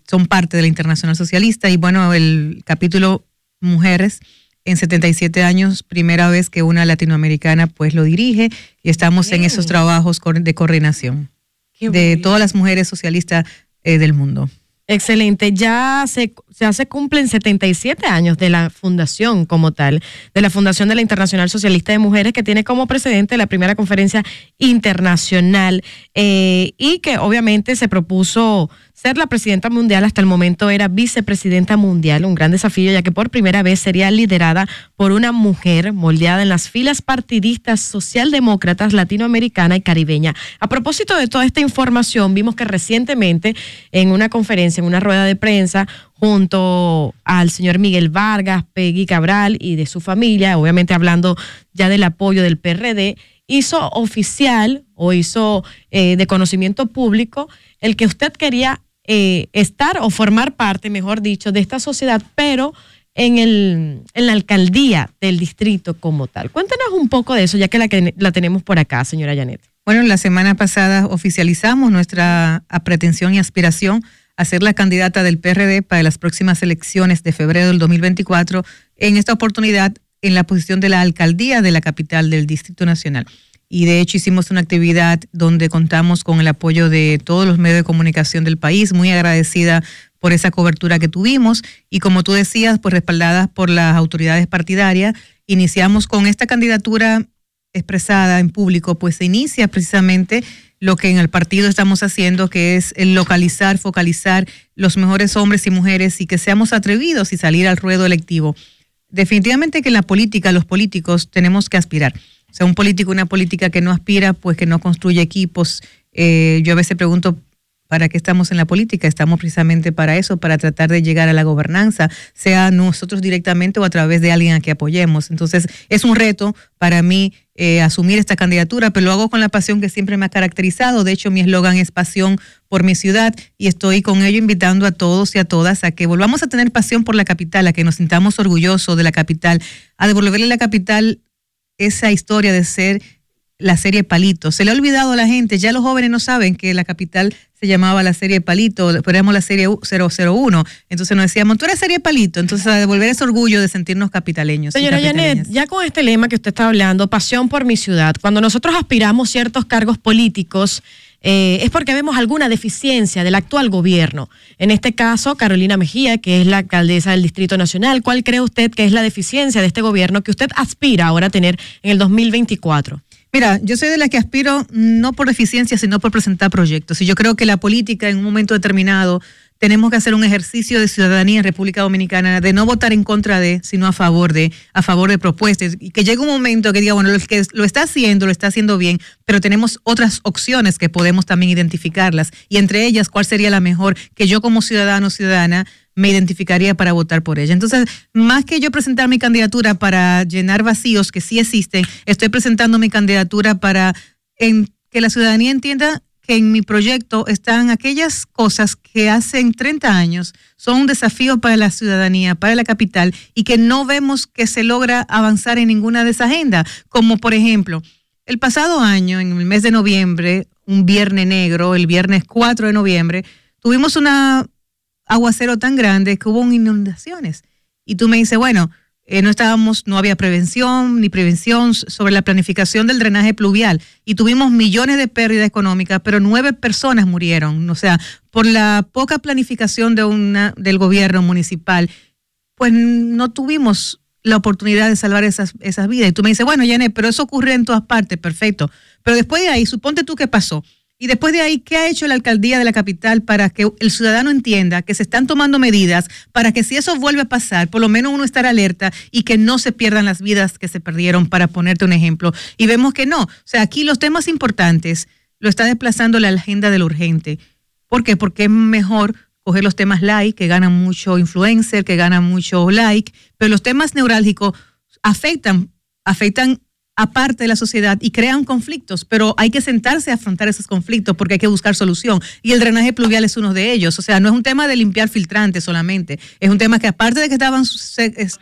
son parte de la Internacional Socialista. Y bueno, el capítulo Mujeres en 77 años, primera vez que una latinoamericana pues lo dirige y estamos en esos trabajos de coordinación Qué de todas las mujeres socialistas eh, del mundo. Excelente. Ya se, ya se cumplen 77 años de la fundación como tal, de la Fundación de la Internacional Socialista de Mujeres, que tiene como precedente la primera conferencia internacional eh, y que obviamente se propuso ser la presidenta mundial. Hasta el momento era vicepresidenta mundial, un gran desafío, ya que por primera vez sería liderada por una mujer moldeada en las filas partidistas socialdemócratas latinoamericana y caribeña. A propósito de toda esta información, vimos que recientemente en una conferencia, en una rueda de prensa, junto al señor Miguel Vargas, Peggy Cabral y de su familia, obviamente hablando ya del apoyo del PRD, hizo oficial o hizo eh, de conocimiento público el que usted quería eh, estar o formar parte, mejor dicho, de esta sociedad, pero en, el, en la alcaldía del distrito como tal. Cuéntanos un poco de eso, ya que la, la tenemos por acá, señora Janet. Bueno, la semana pasada oficializamos nuestra pretensión y aspiración a ser la candidata del PRD para las próximas elecciones de febrero del 2024, en esta oportunidad en la posición de la alcaldía de la capital del Distrito Nacional. Y de hecho hicimos una actividad donde contamos con el apoyo de todos los medios de comunicación del país, muy agradecida por esa cobertura que tuvimos y como tú decías, pues respaldadas por las autoridades partidarias, iniciamos con esta candidatura expresada en público, pues se inicia precisamente lo que en el partido estamos haciendo, que es localizar, focalizar los mejores hombres y mujeres y que seamos atrevidos y salir al ruedo electivo. Definitivamente que en la política, los políticos tenemos que aspirar. O sea, un político, una política que no aspira, pues que no construye equipos. Eh, yo a veces pregunto, ¿para qué estamos en la política? Estamos precisamente para eso, para tratar de llegar a la gobernanza, sea nosotros directamente o a través de alguien a que apoyemos. Entonces, es un reto para mí eh, asumir esta candidatura, pero lo hago con la pasión que siempre me ha caracterizado. De hecho, mi eslogan es pasión por mi ciudad y estoy con ello invitando a todos y a todas a que volvamos a tener pasión por la capital, a que nos sintamos orgullosos de la capital, a devolverle a la capital esa historia de ser la serie Palito. Se le ha olvidado a la gente, ya los jóvenes no saben que la capital se llamaba la serie Palito, después éramos la serie 001. Entonces nos decíamos, tú eres serie Palito. Entonces a devolver ese orgullo de sentirnos capitaleños. Señora. Janet, ya con este lema que usted está hablando, pasión por mi ciudad, cuando nosotros aspiramos ciertos cargos políticos, eh, es porque vemos alguna deficiencia del actual gobierno. En este caso, Carolina Mejía, que es la alcaldesa del Distrito Nacional, ¿cuál cree usted que es la deficiencia de este gobierno que usted aspira ahora a tener en el 2024? Mira, yo soy de la que aspiro no por deficiencia, sino por presentar proyectos. Y yo creo que la política en un momento determinado tenemos que hacer un ejercicio de ciudadanía en República Dominicana, de no votar en contra de, sino a favor de, a favor de propuestas. Y que llegue un momento que diga, bueno, el que lo está haciendo, lo está haciendo bien, pero tenemos otras opciones que podemos también identificarlas. Y entre ellas, ¿cuál sería la mejor que yo como ciudadano ciudadana me identificaría para votar por ella. Entonces, más que yo presentar mi candidatura para llenar vacíos que sí existen, estoy presentando mi candidatura para que la ciudadanía entienda que en mi proyecto están aquellas cosas que hacen 30 años son un desafío para la ciudadanía, para la capital, y que no vemos que se logra avanzar en ninguna de esas agendas, como por ejemplo, el pasado año, en el mes de noviembre, un viernes negro, el viernes 4 de noviembre, tuvimos una aguacero tan grande que hubo inundaciones. Y tú me dices, bueno, eh, no estábamos, no había prevención ni prevención sobre la planificación del drenaje pluvial y tuvimos millones de pérdidas económicas, pero nueve personas murieron. O sea, por la poca planificación de una, del gobierno municipal, pues no tuvimos la oportunidad de salvar esas, esas vidas. Y tú me dices, bueno, Janet, pero eso ocurre en todas partes, perfecto. Pero después de ahí, suponte tú qué pasó. Y después de ahí, ¿qué ha hecho la alcaldía de la capital para que el ciudadano entienda que se están tomando medidas para que si eso vuelve a pasar, por lo menos uno estar alerta y que no se pierdan las vidas que se perdieron, para ponerte un ejemplo? Y vemos que no. O sea, aquí los temas importantes lo está desplazando la agenda del urgente. ¿Por qué? Porque es mejor coger los temas like, que ganan mucho influencer, que ganan mucho like, pero los temas neurálgicos afectan, afectan aparte de la sociedad y crean conflictos, pero hay que sentarse a afrontar esos conflictos porque hay que buscar solución. Y el drenaje pluvial es uno de ellos. O sea, no es un tema de limpiar filtrantes solamente, es un tema que aparte de que estaban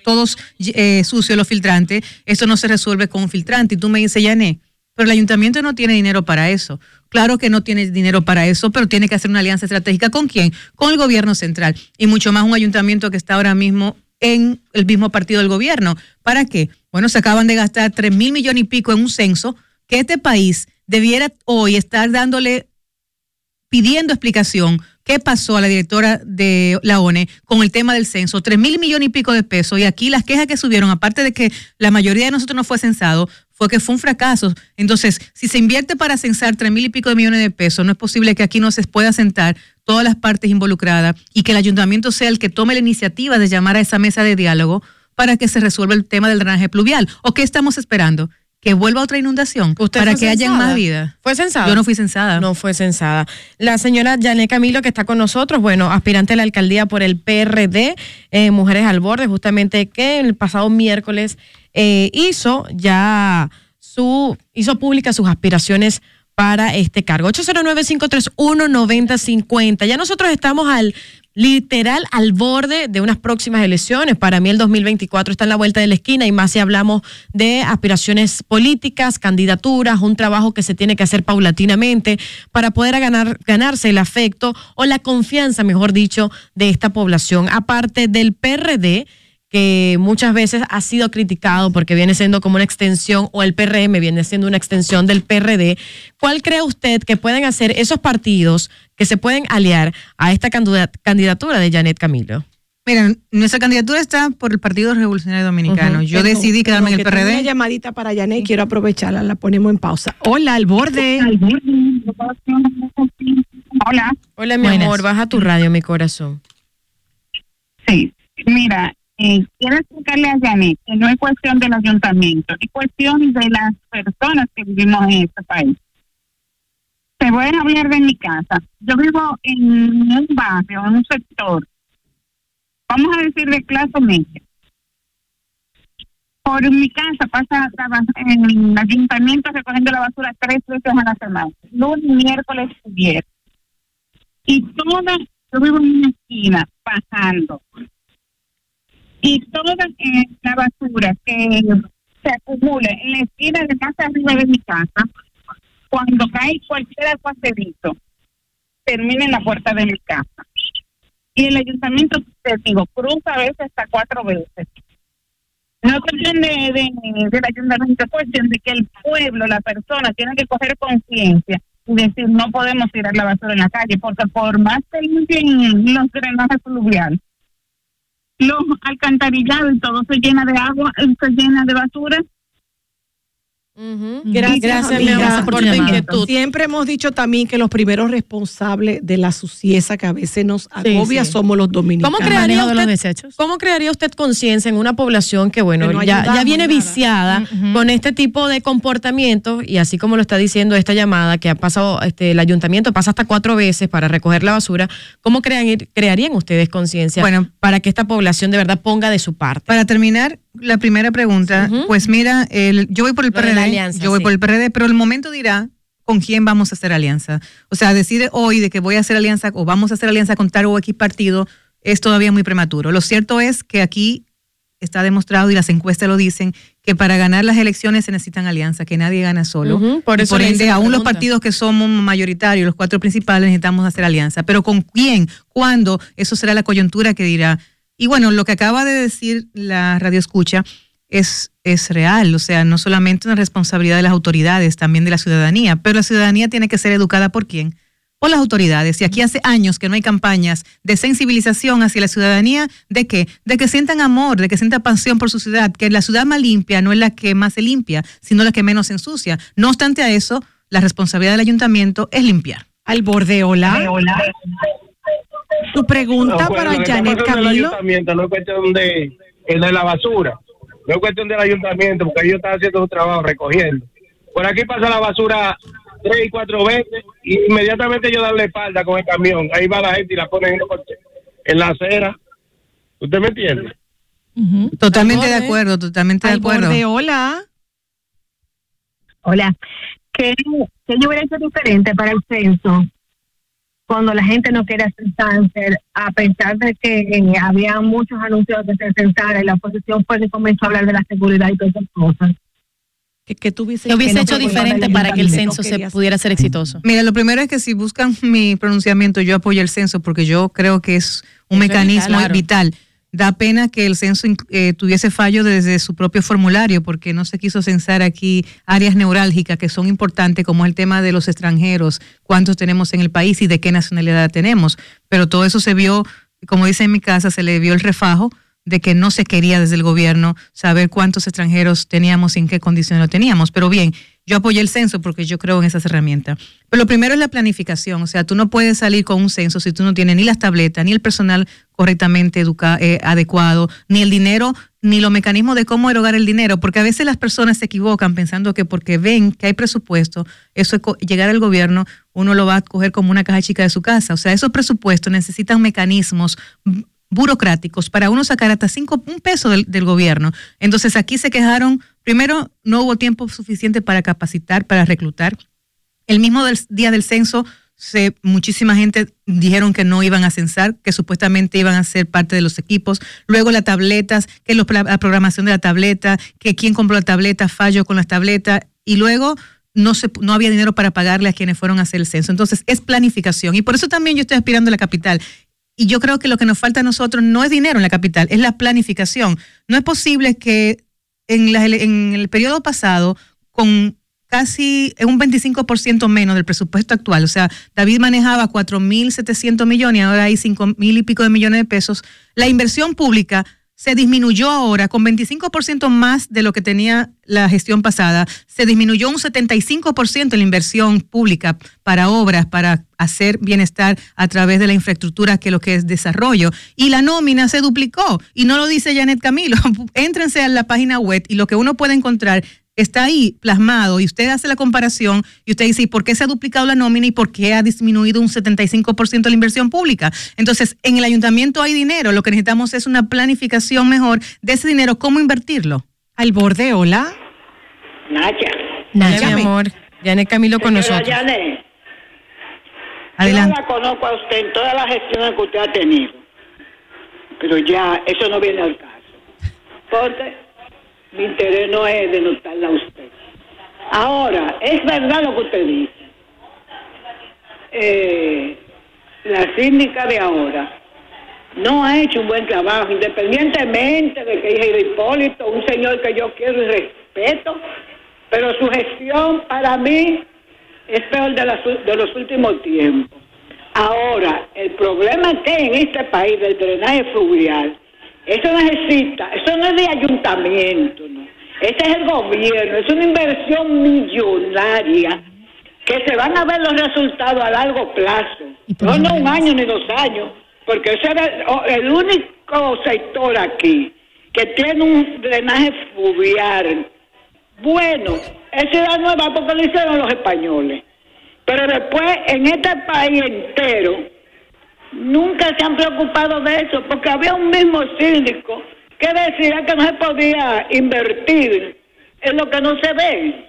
todos eh, sucios los filtrantes, eso no se resuelve con un filtrante. Y tú me dices, Yané, pero el ayuntamiento no tiene dinero para eso. Claro que no tiene dinero para eso, pero tiene que hacer una alianza estratégica con quién? Con el gobierno central. Y mucho más un ayuntamiento que está ahora mismo en el mismo partido del gobierno. ¿Para qué? Bueno, se acaban de gastar 3 mil millones y pico en un censo que este país debiera hoy estar dándole, pidiendo explicación qué pasó a la directora de la ONE con el tema del censo, 3 mil millones y pico de pesos. Y aquí las quejas que subieron, aparte de que la mayoría de nosotros no fue censado, fue que fue un fracaso. Entonces, si se invierte para censar 3 mil y pico de millones de pesos, no es posible que aquí no se pueda sentar todas las partes involucradas y que el ayuntamiento sea el que tome la iniciativa de llamar a esa mesa de diálogo para que se resuelva el tema del drenaje pluvial. ¿O qué estamos esperando? ¿Que vuelva otra inundación ¿Usted para que haya más vida? ¿Fue censada? Yo no fui censada. No fue censada. La señora Janet Camilo, que está con nosotros, bueno, aspirante a la alcaldía por el PRD, eh, Mujeres al Borde, justamente que el pasado miércoles eh, hizo ya su, hizo públicas sus aspiraciones para este cargo. 809-531-9050. Ya nosotros estamos al literal al borde de unas próximas elecciones. Para mí el 2024 está en la vuelta de la esquina y más si hablamos de aspiraciones políticas, candidaturas, un trabajo que se tiene que hacer paulatinamente para poder ganar, ganarse el afecto o la confianza, mejor dicho, de esta población. Aparte del PRD, que muchas veces ha sido criticado porque viene siendo como una extensión, o el PRM viene siendo una extensión del PRD, ¿cuál cree usted que pueden hacer esos partidos que se pueden aliar a esta candidat- candidatura de Janet Camilo? Mira, nuestra candidatura está por el Partido Revolucionario Dominicano. Yo decidí quedarme en el que tengo Una PRD. llamadita para Yanet, quiero aprovecharla, la ponemos en pausa. Hola, al borde. Hola. Hola, mi Buenas. amor, baja tu radio, mi corazón. Sí, mira, eh, quiero explicarle a Janet que no es cuestión del ayuntamiento, es cuestión de las personas que vivimos en este país. Te voy a hablar de mi casa. Yo vivo en un barrio, en un sector, vamos a decir de clase media. Por mi casa pasa en el ayuntamiento recogiendo la basura tres veces a la semana, lunes, miércoles y viernes. Y toda, yo vivo en una esquina, bajando. Y toda la basura que se acumula en la esquina de más arriba de mi casa, cuando cae cualquier aguacerito, termina en la puerta de mi casa. Y el ayuntamiento, te digo, cruza a veces hasta cuatro veces. No es cuestión de, de- del ayuntamiento, es cuestión de que el pueblo, la persona, tiene que coger conciencia y decir, no podemos tirar la basura en la calle, porque por más que limpien los drenajes fluviales, los alcantarillados y todo se llena de agua, se llena de basura. Gracias, Gracias, mi amiga, amor, por por tu inquietud. Siempre hemos dicho también que los primeros responsables de la suciedad que a veces nos agobia sí. somos los dominicanos. ¿Cómo crearía, usted, ¿Cómo crearía usted conciencia en una población que, bueno, Que no ya, ayudamos ya viene nada. viciada con este tipo de comportamientos y así como lo está diciendo esta llamada, que ha pasado, este, el ayuntamiento pasa hasta cuatro veces para recoger la basura, ¿cómo crean, crearían ustedes conciencia Bueno. para que esta población de verdad ponga de su parte? Para terminar, la primera pregunta, pues mira, el, yo voy por el Lo PRD, alianza, yo voy sí. por el PRD, pero el momento dirá con quién vamos a hacer alianza. O sea, decir hoy de que voy a hacer alianza o vamos a hacer alianza con tal o X partido es todavía muy prematuro. Lo cierto es que aquí está demostrado y las encuestas lo dicen que para ganar las elecciones se necesitan alianza, que nadie gana solo. Por eso por ende, aún los partidos que somos mayoritarios, los cuatro principales, necesitamos hacer alianza. Pero con quién, cuándo, eso será la coyuntura que dirá. Y bueno, lo que acaba de decir la radio escucha es, es real, o sea, no solamente una responsabilidad de las autoridades, también de la ciudadanía, pero la ciudadanía tiene que ser educada por quién? Por las autoridades. Y aquí hace años que no hay campañas de sensibilización hacia la ciudadanía, ¿de qué? De que sientan amor, de que sientan pasión por su ciudad, que la ciudad más limpia no es la que más se limpia, sino la que menos se ensucia. No obstante a eso, la responsabilidad del ayuntamiento es limpiar. Al borde, hola. Tu pregunta No, para bueno, Janet Camilo. ayuntamiento no es cuestión de, el de la basura, no es cuestión del ayuntamiento, porque ellos están haciendo su trabajo recogiendo. Por aquí pasa la basura tres y cuatro veces y inmediatamente dan la espalda con el camión. Ahí va la gente y la ponen en, la acera. ¿Usted me entiende? Totalmente de acuerdo, totalmente de acuerdo. borde, hola. Hola. ¿Qué, qué yo hubiera hecho diferente para el censo cuando la gente no quiere censarse, a pesar de que eh, había muchos anuncios de que se y la oposición fue que comenzó a hablar de la seguridad y todas esas cosas? Que, que tú hubiese, ¿Qué hubiese que no hecho diferente para que el no censo se pudiera ser exitoso? Mira, lo primero es que si buscan mi pronunciamiento, yo apoyo el censo porque yo creo que es un Eso mecanismo vital, vital. claro. Da pena que el censo eh, tuviese fallo desde su propio formulario porque no se quiso censar aquí áreas neurálgicas que son importantes como el tema de los extranjeros, cuántos tenemos en el país y de qué nacionalidad tenemos. Pero todo eso se vio, como dice en mi casa, se le vio el refajo de que no se quería desde el gobierno saber cuántos extranjeros teníamos y en qué condiciones lo teníamos. Pero bien, yo apoyé el censo porque yo creo en esas herramientas. Pero lo primero es la planificación, o sea, tú no puedes salir con un censo si tú no tienes ni las tabletas, ni el personal correctamente eh, adecuado, ni el dinero, ni los mecanismos de cómo erogar el dinero, porque a veces las personas se equivocan pensando que porque ven que hay presupuesto, eso es llegar al gobierno, uno lo va a coger como una caja chica de su casa. O sea, esos presupuestos necesitan mecanismos burocráticos para uno sacar hasta cinco, un peso del, del gobierno. Entonces aquí se quejaron, primero no hubo tiempo suficiente para capacitar, para reclutar. El mismo día del censo muchísima gente dijeron que no iban a censar, que supuestamente iban a ser parte de los equipos. Luego las tabletas, que la programación de la tableta, que quién compró la tableta, fallo con las tabletas. Y luego no, se, no había dinero para pagarle a quienes fueron a hacer el censo. Entonces es planificación. Y por eso también yo estoy aspirando a la capital. Y yo creo que lo que nos falta a nosotros no es dinero en la capital, es la planificación. No es posible que en, en el periodo pasado, con casi un 25% menos del presupuesto actual, o sea, David manejaba 4.700 millones y ahora hay 5.000 y pico de millones de pesos, la inversión pública se disminuyó ahora con 25% más de lo que tenía la gestión pasada. Se disminuyó un 75% en la inversión pública para obras, para hacer bienestar a través de la infraestructura, que lo que es desarrollo. Y la nómina se duplicó. Y no lo dice Janet Camilo. Éntrense a la página web y lo que uno puede encontrar está ahí plasmado y usted hace la comparación y usted dice, ¿y por qué se ha duplicado la nómina y por qué ha disminuido un 75% la inversión pública? Entonces, en el ayuntamiento hay dinero, lo que necesitamos es una planificación mejor de ese dinero, cómo invertirlo. Al borde, hola. Nacha. Nacha, mi amor. Janet Camilo con Señora nosotros. Janet, Adelante. Yo la conozco a usted en todas las gestiones que usted ha tenido. Pero ya, eso no viene al caso. Porque mi interés no es denotarla a usted. Ahora, es verdad lo que usted dice. Eh, la síndica de ahora no ha hecho un buen trabajo, independientemente de que hija de Hipólito, un señor que yo quiero y respeto, pero su gestión para mí es peor de, las u- de los últimos tiempos. Ahora, el problema que hay en este país del drenaje fluvial, eso necesita, eso no es de ayuntamiento, ¿no? Ese es el gobierno, es una inversión millonaria que se van a ver los resultados a largo plazo. No, no un año ni dos años, porque ese era el único sector aquí que tiene un drenaje fluvial bueno, es ciudad nueva porque lo hicieron los españoles. Pero después, en este país entero, nunca se han preocupado de eso, porque había un mismo síndico que decía que no se podía invertir en lo que no se ve,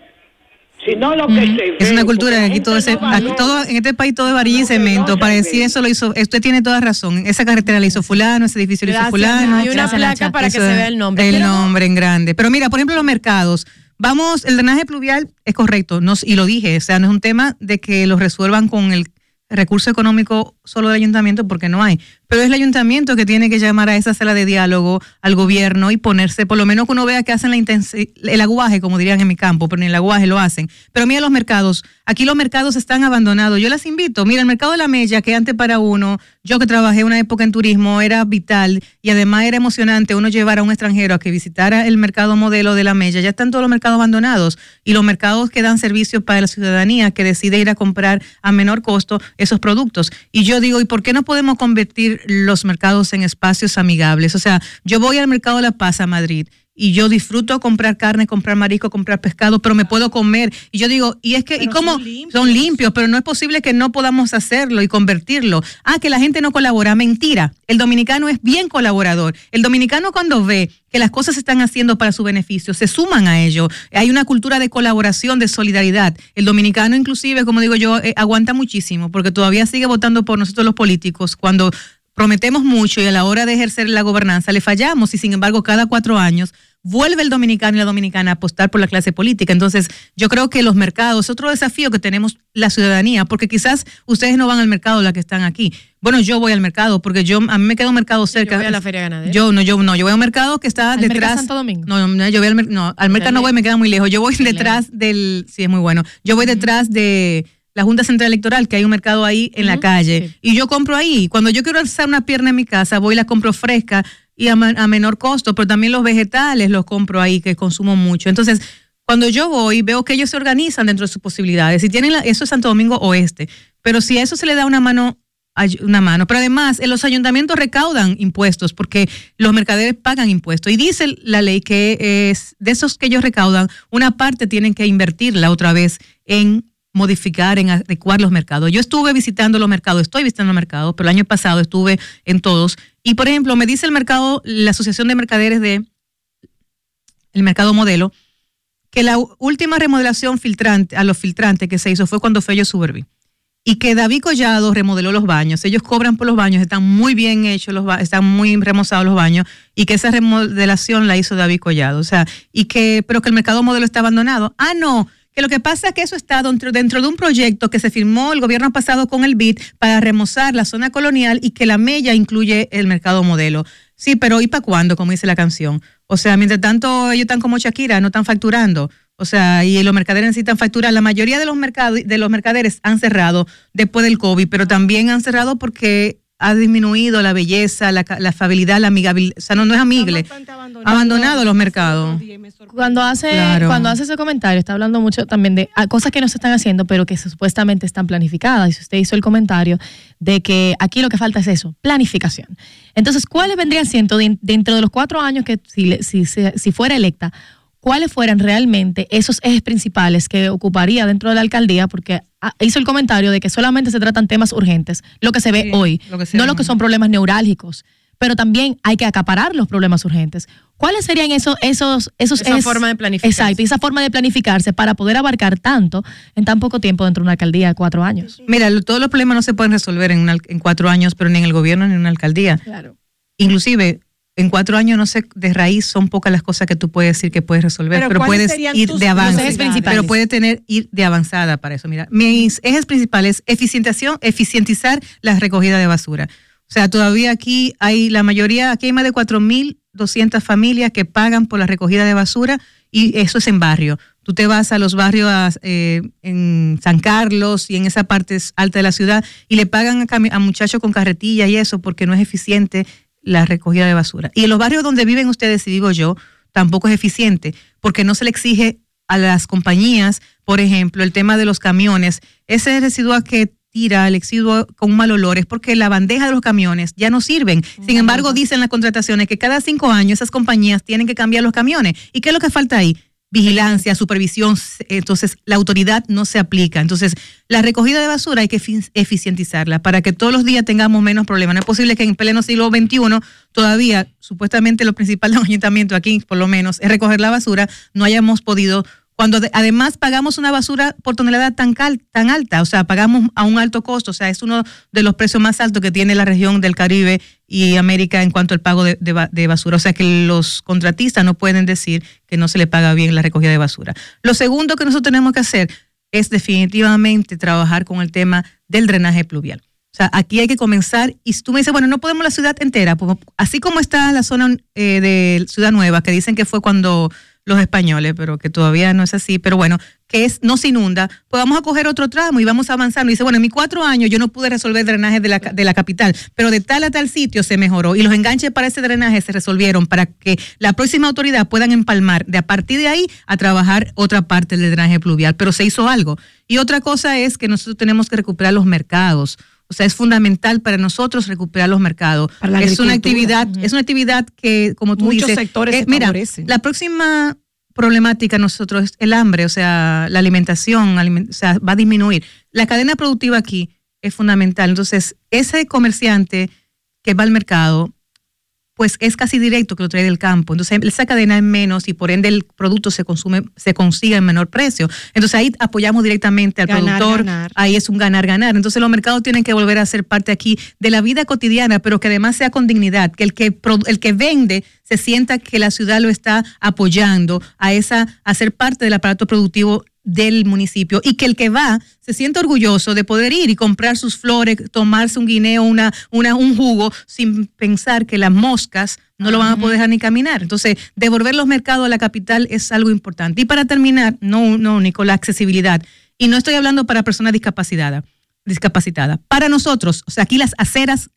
sino lo que se ve. Es una cultura, aquí todo, ese, no aquí todo, en este país todo es varilla y cemento. Para decir eso lo hizo, usted tiene toda razón. Esa carretera la hizo fulano, ese edificio lo hizo fulano. hay una placa para que se vea el nombre. El nombre en grande. Pero mira, por ejemplo, los mercados. Vamos, el drenaje pluvial es correcto, no, y lo dije, o sea, no es un tema de que lo resuelvan con el recurso económico solo del ayuntamiento porque no hay, pero es el ayuntamiento que tiene que llamar a esa sala de diálogo al gobierno y ponerse, por lo menos que uno vea que hacen la el aguaje, como dirían en mi campo, pero ni el aguaje lo hacen. Pero mira los mercados, aquí los mercados están abandonados. Yo las invito, mira el mercado de la Mella, que antes para uno, yo que trabajé una época en turismo, era vital y además era emocionante uno llevar a un extranjero a que visitara el mercado modelo de la Mella. Ya están todos los mercados abandonados y los mercados que dan servicio para la ciudadanía que decide ir a comprar a menor costo esos productos. Y yo digo, ¿y por qué no podemos convertir los mercados en espacios amigables? O sea, yo voy al mercado de La Paz a Madrid y yo disfruto comprar carne, comprar marisco, comprar pescado, pero me puedo comer. Y yo digo, y es que, ¿y cómo? Son limpios. pero no es posible que no podamos hacerlo y convertirlo. Ah, que la gente no colabora. Mentira. El dominicano es bien colaborador. El dominicano cuando ve que las cosas se están haciendo para su beneficio, se suman a ello. Hay una cultura de colaboración, de solidaridad. El dominicano inclusive, como digo yo, eh, aguanta muchísimo porque todavía sigue votando por nosotros los políticos cuando prometemos mucho y a la hora de ejercer la gobernanza le fallamos y sin embargo cada cuatro años vuelve el dominicano y la dominicana a apostar por la clase política. Entonces yo creo que los mercados, otro desafío que tenemos la ciudadanía, porque quizás ustedes no van al mercado la que están aquí. Bueno, yo voy al mercado porque yo a mí me queda un mercado cerca. voy a la feria ganadera. Yo no, yo no, yo voy a un mercado que está ¿Al detrás. Santo Domingo? No, no, yo voy al, no, al mercado no voy, me queda muy lejos. Yo voy detrás del, sí, es muy bueno. Yo voy detrás de la Junta Central Electoral, que hay un mercado ahí en la calle. Y yo compro ahí. Cuando yo quiero alzar una pierna en mi casa, voy y la compro fresca y a, menor costo, pero también los vegetales los compro ahí, que consumo mucho. Entonces, cuando yo voy, veo que ellos se organizan dentro de sus posibilidades. Y tienen la- eso es Santo Domingo Oeste. Pero si a eso se le da una mano una mano. Pero además, en los ayuntamientos recaudan impuestos porque los mercaderes pagan impuestos. Y dice la ley que es de esos que ellos recaudan, una parte tienen que invertirla otra vez en modificar, en adecuar los mercados. Yo estuve visitando los mercados, estoy visitando los mercados, pero el año pasado estuve en todos. Y por ejemplo, me dice el mercado, la Asociación de Mercaderes de el Mercado Modelo, que la última remodelación filtrante, a los filtrantes que se hizo fue cuando fue yo Suburbi. y que David Collado remodeló los baños. Ellos cobran por los baños, están muy bien hechos, los están muy remozados los baños y que esa remodelación la hizo David Collado. O sea, y que, pero que el mercado modelo está abandonado. Ah, no. Que lo que pasa es que eso está dentro, dentro de un proyecto que se firmó el gobierno pasado con el BID para remozar la zona colonial y que la mella incluye el mercado modelo. Sí, pero ¿y para cuándo? Como dice la canción. O sea, mientras tanto ellos están como Shakira, no están facturando. O sea, y los mercaderes necesitan facturar. La mayoría de los, mercados, de los mercaderes han cerrado después del COVID, pero también han cerrado porque ha disminuido la belleza, la, ca- la afabilidad, la amigabilidad. O sea, no, no es amigable. Abandonado los mercados. Cuando hace, Claro. cuando hace ese comentario, está hablando mucho también de ah, cosas que no se están haciendo, pero que supuestamente están planificadas. Y si usted hizo el comentario de que aquí lo que falta es eso, planificación. Entonces, ¿cuáles vendrían siendo de- dentro de los cuatro años que si, le- si, se- si fuera electa, cuáles fueran realmente esos ejes principales que ocuparía dentro de la alcaldía? Porque ah, hizo el comentario de que solamente se tratan temas urgentes, lo que se ve hoy, lo que se no ve lo que son problemas neurálgicos. Pero también hay que acaparar los problemas urgentes. ¿Cuáles serían esos, esos, esos Esa ejes- forma de planificarse. Exacto, esa forma de planificarse para poder abarcar tanto en tan poco tiempo dentro de una alcaldía de cuatro años. Mira, lo- todos los problemas no se pueden resolver en, una en cuatro años, pero ni en el gobierno ni en una alcaldía. Claro. Inclusive, en cuatro años, no sé, de raíz son pocas las cosas que tú puedes decir que puedes resolver, Pero pero, ¿cuáles puedes ir tus de avance. Pero puede tener ir de avanzada para eso. Mira, mis ejes principales, eficientación, eficientizar la recogida de basura. O sea, todavía aquí hay la mayoría, aquí hay más de 4.200 familias que pagan por la recogida de basura y eso es en barrio. Tú te vas a los barrios a, eh, en San Carlos y en esa parte alta de la ciudad y le pagan a muchachos con carretilla y eso porque no es eficiente la recogida de basura. Y en los barrios donde viven ustedes, y digo yo, tampoco es eficiente porque no se le exige a las compañías, por ejemplo, el tema de los camiones, ese residuo que tira el residuo con mal olor es porque la bandeja de los camiones ya no sirven. Sin embargo, dicen las contrataciones que cada cinco años esas compañías tienen que cambiar los camiones. ¿Y qué es lo que falta ahí? Vigilancia, supervisión, entonces la autoridad no se aplica. Entonces, la recogida de basura hay que efi- eficientizarla para que todos los días tengamos menos problemas. No es posible que en pleno siglo XXI todavía, supuestamente lo principal de un ayuntamiento aquí, por lo menos, es recoger la basura, no hayamos podido cuando de- además pagamos una basura por tonelada tan, cal- tan alta, o sea, pagamos a un alto costo, o sea, es uno de los precios más altos que tiene la región del Caribe y América en cuanto al pago de, de ba- de basura. O sea, que los contratistas no pueden decir que no se le paga bien la recogida de basura. Lo segundo que nosotros tenemos que hacer es definitivamente trabajar con el tema del drenaje pluvial. O sea, aquí hay que comenzar, y tú me dices, bueno, no podemos la ciudad entera, pues, así como está la zona eh, de Ciudad Nueva, que dicen que fue cuando los españoles, pero que todavía no es así, pero bueno, que es no se inunda, pues vamos a coger otro tramo y vamos avanzando. Y dice, bueno, en mis cuatro años yo no pude resolver drenaje de la, de la capital, pero de tal a tal sitio se mejoró y los enganches para ese drenaje se resolvieron para que la próxima autoridad puedan empalmar de a partir de ahí a trabajar otra parte del drenaje pluvial, pero se hizo algo. Y otra cosa es que nosotros tenemos que recuperar los mercados. O sea, es fundamental para nosotros recuperar los mercados. Para la es una actividad, es una actividad que, como tú Muchos dices, sectores eh, se mira, favorecen. la próxima problemática nosotros es el hambre, o sea, la alimentación, aliment- o sea, va a disminuir. La cadena productiva aquí es fundamental. Entonces, ese comerciante que va al mercado, pues es casi directo que lo trae del campo. Entonces, esa cadena es menos y por ende el producto se consume, se consigue en menor precio. Entonces, ahí apoyamos directamente al Ganar, productor. ganar. Ahí es un ganar-ganar. Entonces, los mercados tienen que volver a ser parte aquí de la vida cotidiana, pero que además sea con dignidad, que el que, el que vende se sienta que la ciudad lo está apoyando a esa a ser parte del aparato productivo del municipio y que el que va se sienta orgulloso de poder ir y comprar sus flores, tomarse un guineo, una, una, un jugo, sin pensar que las moscas no lo van a poder dejar ni caminar. Entonces, devolver los mercados a la capital es algo importante. Y para terminar, no, no, Nico, la accesibilidad. Y no estoy hablando para personas discapacitadas, discapacitadas. Para nosotros, o sea, aquí las aceras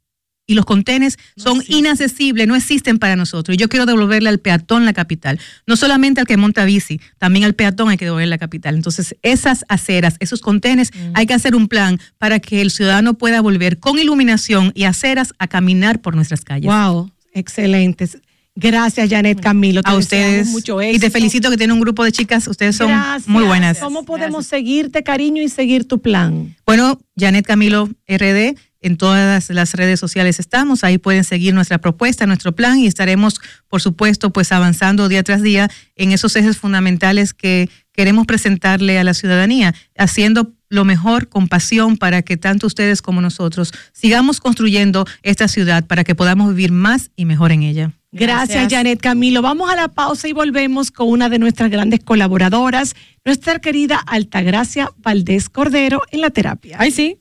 y los contenes son inaccesibles, no existen para nosotros. Y yo quiero devolverle al peatón la capital. No solamente al que monta bici, también al peatón hay que devolverle la capital. Entonces, esas aceras, esos contenes, hay que hacer un plan para que el ciudadano pueda volver con iluminación y aceras a caminar por nuestras calles. Wow, excelentes. Gracias, Janet Camilo. Te a ustedes. Mucho y te felicito que tiene un grupo de chicas. Ustedes son Gracias. muy buenas. ¿Cómo podemos seguirte, cariño, y seguir tu plan? Bueno, Janet Camilo RD, en todas las redes sociales estamos, ahí pueden seguir nuestra propuesta, nuestro plan y estaremos, por supuesto, pues avanzando día tras día en esos ejes fundamentales que queremos presentarle a la ciudadanía, haciendo lo mejor con pasión para que tanto ustedes como nosotros sigamos construyendo esta ciudad para que podamos vivir más y mejor en ella. Gracias, Gracias. Janet Camilo. Vamos a la pausa y volvemos con una de nuestras grandes colaboradoras, nuestra querida Altagracia Valdés Cordero en la terapia. Ay, sí.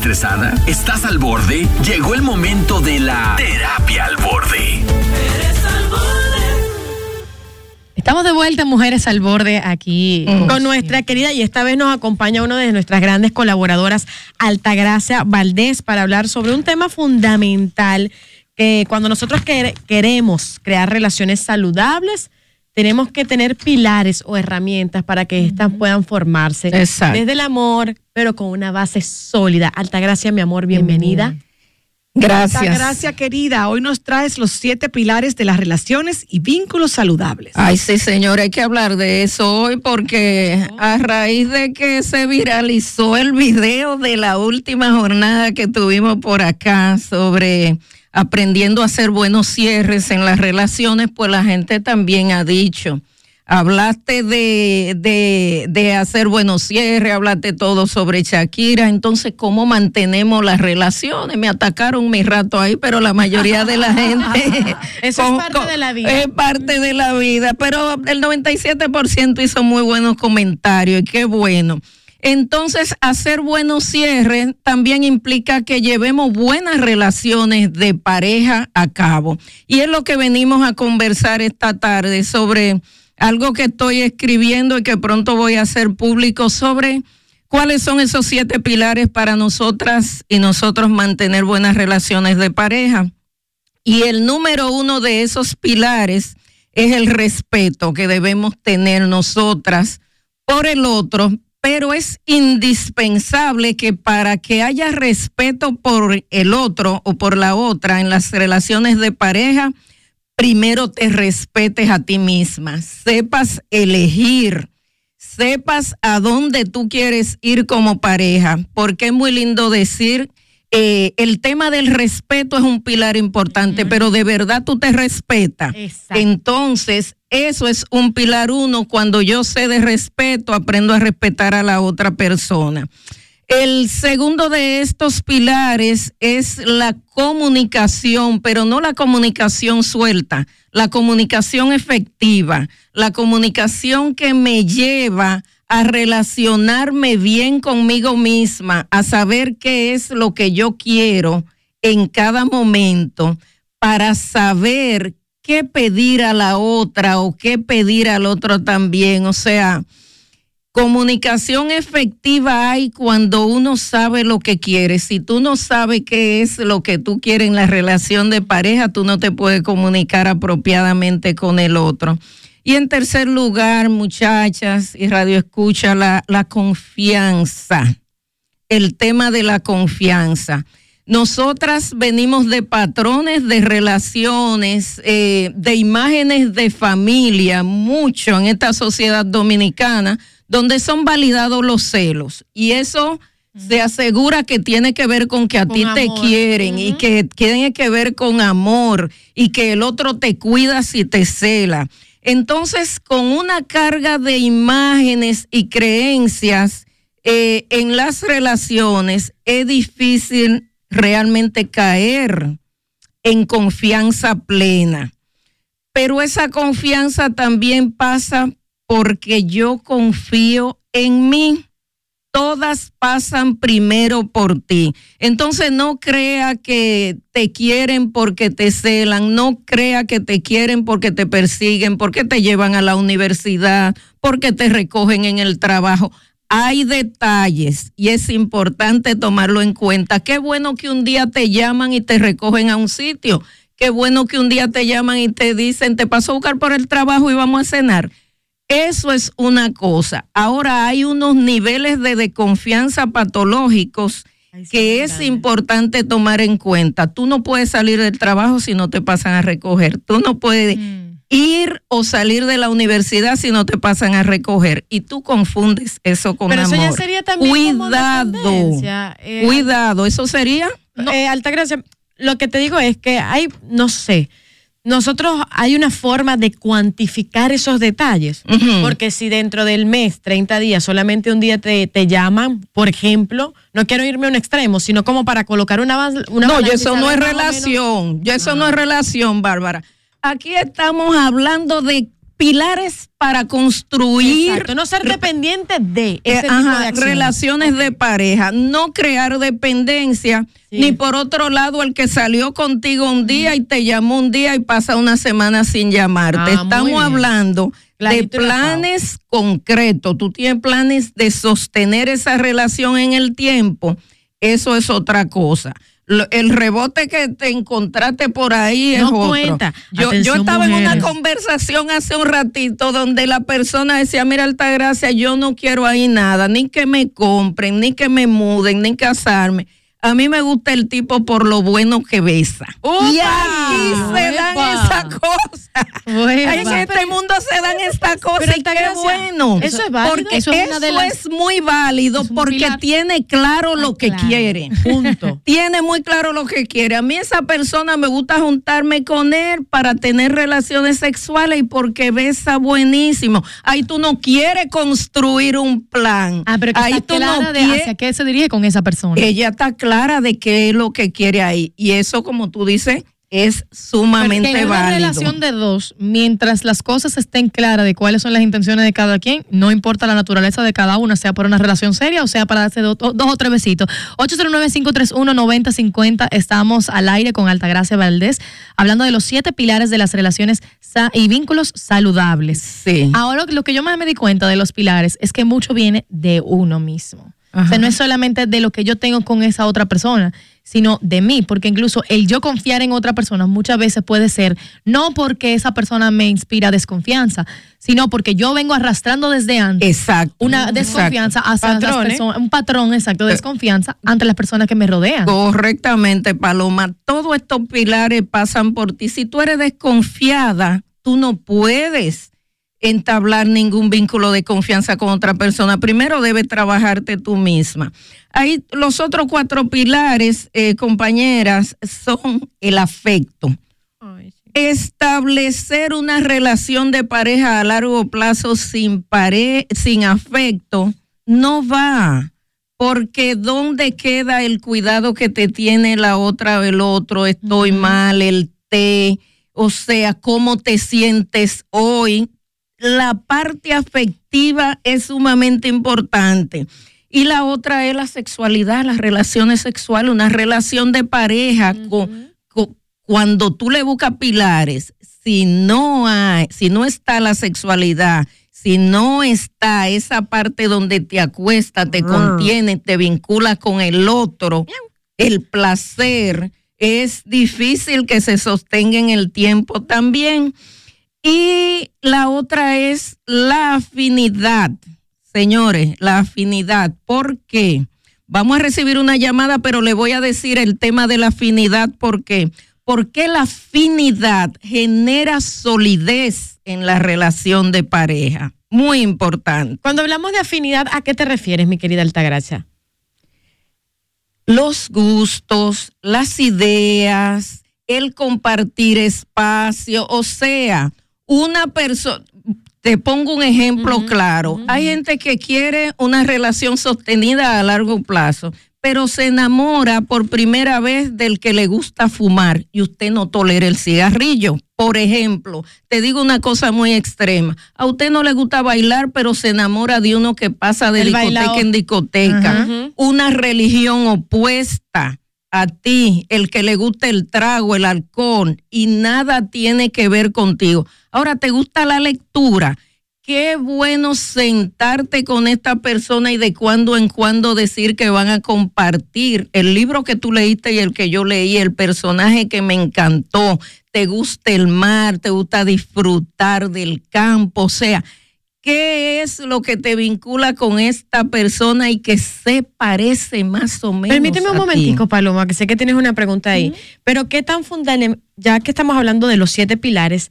Estresada? ¿Estás al borde? Llegó el momento de la terapia al borde. Mujeres al borde. Estamos de vuelta, Mujeres al Borde, aquí. Con nuestra querida, y esta vez nos acompaña una de nuestras grandes colaboradoras, Altagracia Valdés, para hablar sobre un tema fundamental que cuando nosotros quere- queremos crear relaciones saludables, tenemos que tener pilares o herramientas para que éstas puedan formarse. Exacto. Desde el amor, pero con una base sólida. Altagracia, mi amor, bienvenida. Gracias. Altagracia querida, hoy nos traes los siete pilares de las relaciones y vínculos saludables. Ay, sí, señor, hay que hablar de eso hoy porque a raíz de que se viralizó el video de la última jornada que tuvimos por acá sobre aprendiendo a hacer buenos cierres en las relaciones, pues la gente también ha dicho. Hablaste de, de, de hacer buenos cierres, hablaste todo sobre Shakira, entonces, ¿cómo mantenemos las relaciones? Me atacaron mi rato ahí, pero la mayoría de la gente... Eso es parte con- de la vida. Es parte de la vida, pero el 97% hizo muy buenos comentarios y qué bueno. Entonces, hacer buenos cierres también implica que llevemos buenas relaciones de pareja a cabo. Y es lo que venimos a conversar esta tarde sobre algo que estoy escribiendo y que pronto voy a hacer público sobre cuáles son esos siete pilares para nosotras y nosotros mantener buenas relaciones de pareja. Y el número uno de esos pilares es el respeto que debemos tener nosotras por el otro, pero es indispensable que para que haya respeto por el otro o por la otra en las relaciones de pareja, primero te respetes a ti misma, sepas elegir, sepas a dónde tú quieres ir como pareja, porque es muy lindo decir, eh, el tema del respeto es un pilar importante, pero de verdad tú te respetas. Exacto. Entonces, eso es un pilar uno. Cuando yo sé de respeto, aprendo a respetar a la otra persona. El segundo de estos pilares es la comunicación, pero no la comunicación suelta, la comunicación efectiva, la comunicación que me lleva a relacionarme bien conmigo misma, a saber qué es lo que yo quiero en cada momento para saber qué pedir a la otra o qué pedir al otro también. O sea, comunicación efectiva hay cuando uno sabe lo que quiere. Si tú no sabes qué es lo que tú quieres en la relación de pareja, tú no te puedes comunicar apropiadamente con el otro. Y en tercer lugar, muchachas y radio escucha, la, la confianza. El tema de la confianza. Nosotras venimos de patrones de relaciones, eh, de imágenes de familia, mucho en esta sociedad dominicana, donde son validados los celos. Y eso se asegura que tiene que ver con que a ti te quieren y que tiene que ver con amor y que el otro te cuida si te cela. Entonces, con una carga de imágenes y creencias eh, en las relaciones, es difícil realmente caer en confianza plena. Pero esa confianza también pasa porque yo confío en mí. Todas pasan primero por ti. Entonces no crea que te quieren porque te celan, no crea que te quieren porque te persiguen, porque te llevan a la universidad, porque te recogen en el trabajo. Hay detalles y es importante tomarlo en cuenta. Qué bueno que un día te llaman y te recogen a un sitio. Qué bueno que un día te llaman y te dicen, te paso a buscar por el trabajo y vamos a cenar. Eso es una cosa. Ahora hay unos niveles de desconfianza patológicos que es importante tomar en cuenta. Tú no puedes salir del trabajo si no te pasan a recoger. Tú no puedes ir o salir de la universidad si no te pasan a recoger. Y tú confundes eso con Pero eso amor. ya sería también como Cuidado. dependencia, eh, Cuidado. ¿Eso sería? Eh, Altagracia, lo que te digo es que hay, no sé, nosotros hay una forma de cuantificar esos detalles, porque si dentro del mes, 30 días, solamente un día te, te llaman, por ejemplo, no quiero irme a un extremo, sino como para colocar una, no, yo eso no es relación. Yo eso no es relación, Bárbara. Aquí estamos hablando de pilares para construir Exacto, no ser dependiente de ese Eh, tipo ajá, de acciones. relaciones de pareja, no crear dependencia, ni por otro lado el que salió contigo un día y te llamó un día y pasa una semana sin llamarte. Ah, Estamos hablando Clarito de planes concretos. Tú tienes planes de sostener esa relación en el tiempo. Eso es otra cosa. El rebote que te encontraste por ahí es No otro. cuenta. Yo, yo estaba en una conversación hace un ratito donde la persona decía, mira Altagracia, yo no quiero ahí nada, ni que me compren, ni que me muden, ni casarme. A mí me gusta el tipo por lo bueno que besa. y aquí se dan esas cosas. En este mundo se dan estas cosas. Pero, y qué bueno. ¿eso es válido? Porque Eso es una de las- es muy válido porque pilar. tiene claro lo que claro. quiere. Punto. Tiene muy claro lo que quiere. A mí esa persona me gusta juntarme con él para tener relaciones sexuales y porque besa buenísimo. Ahí tú no quieres construir un plan. Ah, pero que Ahí está tú clara no de hacia qué se dirige con esa persona. ella está clara de qué es lo que quiere ahí. Y eso, como tú dices, es sumamente Porque en una válido. relación de dos, mientras las cosas estén claras de cuáles son las intenciones de cada quien, no importa la naturaleza de cada una, sea por una relación seria o sea para darse do- dos o tres besitos. 809-531-9050, estamos al aire con Altagracia Valdés, hablando de los siete pilares de las relaciones y vínculos saludables. Sí. Ahora lo que yo más me di cuenta de los pilares es que mucho viene de uno mismo. O sea, no es solamente de lo que yo tengo con esa otra persona, sino de mí, porque incluso el yo confiar en otra persona muchas veces puede ser no porque esa persona me inspira desconfianza, sino porque yo vengo arrastrando desde antes Exacto. una desconfianza hacia las personas, un patrón exacto de desconfianza ante las personas que me rodean. Correctamente, Paloma. Todos estos pilares pasan por ti. Si tú eres desconfiada, tú no puedes entablar ningún vínculo de confianza con otra persona. Primero debes trabajarte tú misma. Ahí los otros cuatro pilares, eh, compañeras, son el afecto. Establecer una relación de pareja a largo plazo sin, pare sin afecto no va porque ¿dónde queda el cuidado que te tiene la otra o el otro? Estoy mal, el té, o sea, cómo te sientes hoy. La parte afectiva es sumamente importante. Y la otra es la sexualidad, las relaciones sexuales, una relación de pareja. con- con- cuando tú le buscas pilares, si no hay, si no está la sexualidad, si no está esa parte donde te acuesta, te contiene, te vincula con el otro, el placer, es difícil que se sostenga en el tiempo también. Y la otra es la afinidad. Señores, la afinidad. ¿Por qué? Vamos a recibir una llamada, pero le voy a decir el tema de la afinidad. ¿Por qué? Porque la afinidad genera solidez en la relación de pareja. Muy importante. Cuando hablamos de afinidad, ¿a qué te refieres, mi querida Altagracia? los gustos, las ideas, el compartir espacio, o sea, una persona, te pongo un ejemplo claro, hay gente que quiere una relación sostenida a largo plazo, pero se enamora por primera vez del que le gusta fumar y usted no tolera el cigarrillo. Por ejemplo, te digo una cosa muy extrema, a usted no le gusta bailar, pero se enamora de uno que pasa de El discoteca bailao. en discoteca, una religión opuesta a ti, el que le gusta el trago, el alcohol, y nada tiene que ver contigo. Ahora, ¿te gusta la lectura? Qué bueno sentarte con esta persona y de cuando en cuando decir que van a compartir el libro que tú leíste y el que yo leí, el personaje que me encantó, te gusta el mar, te gusta disfrutar del campo, o sea, ¿qué es lo que te vincula con esta persona y que se parece más o menos? Permíteme un ti? momentico, Paloma, que sé que tienes una pregunta ahí. Pero qué tan fundamental, ya que estamos hablando de los siete pilares,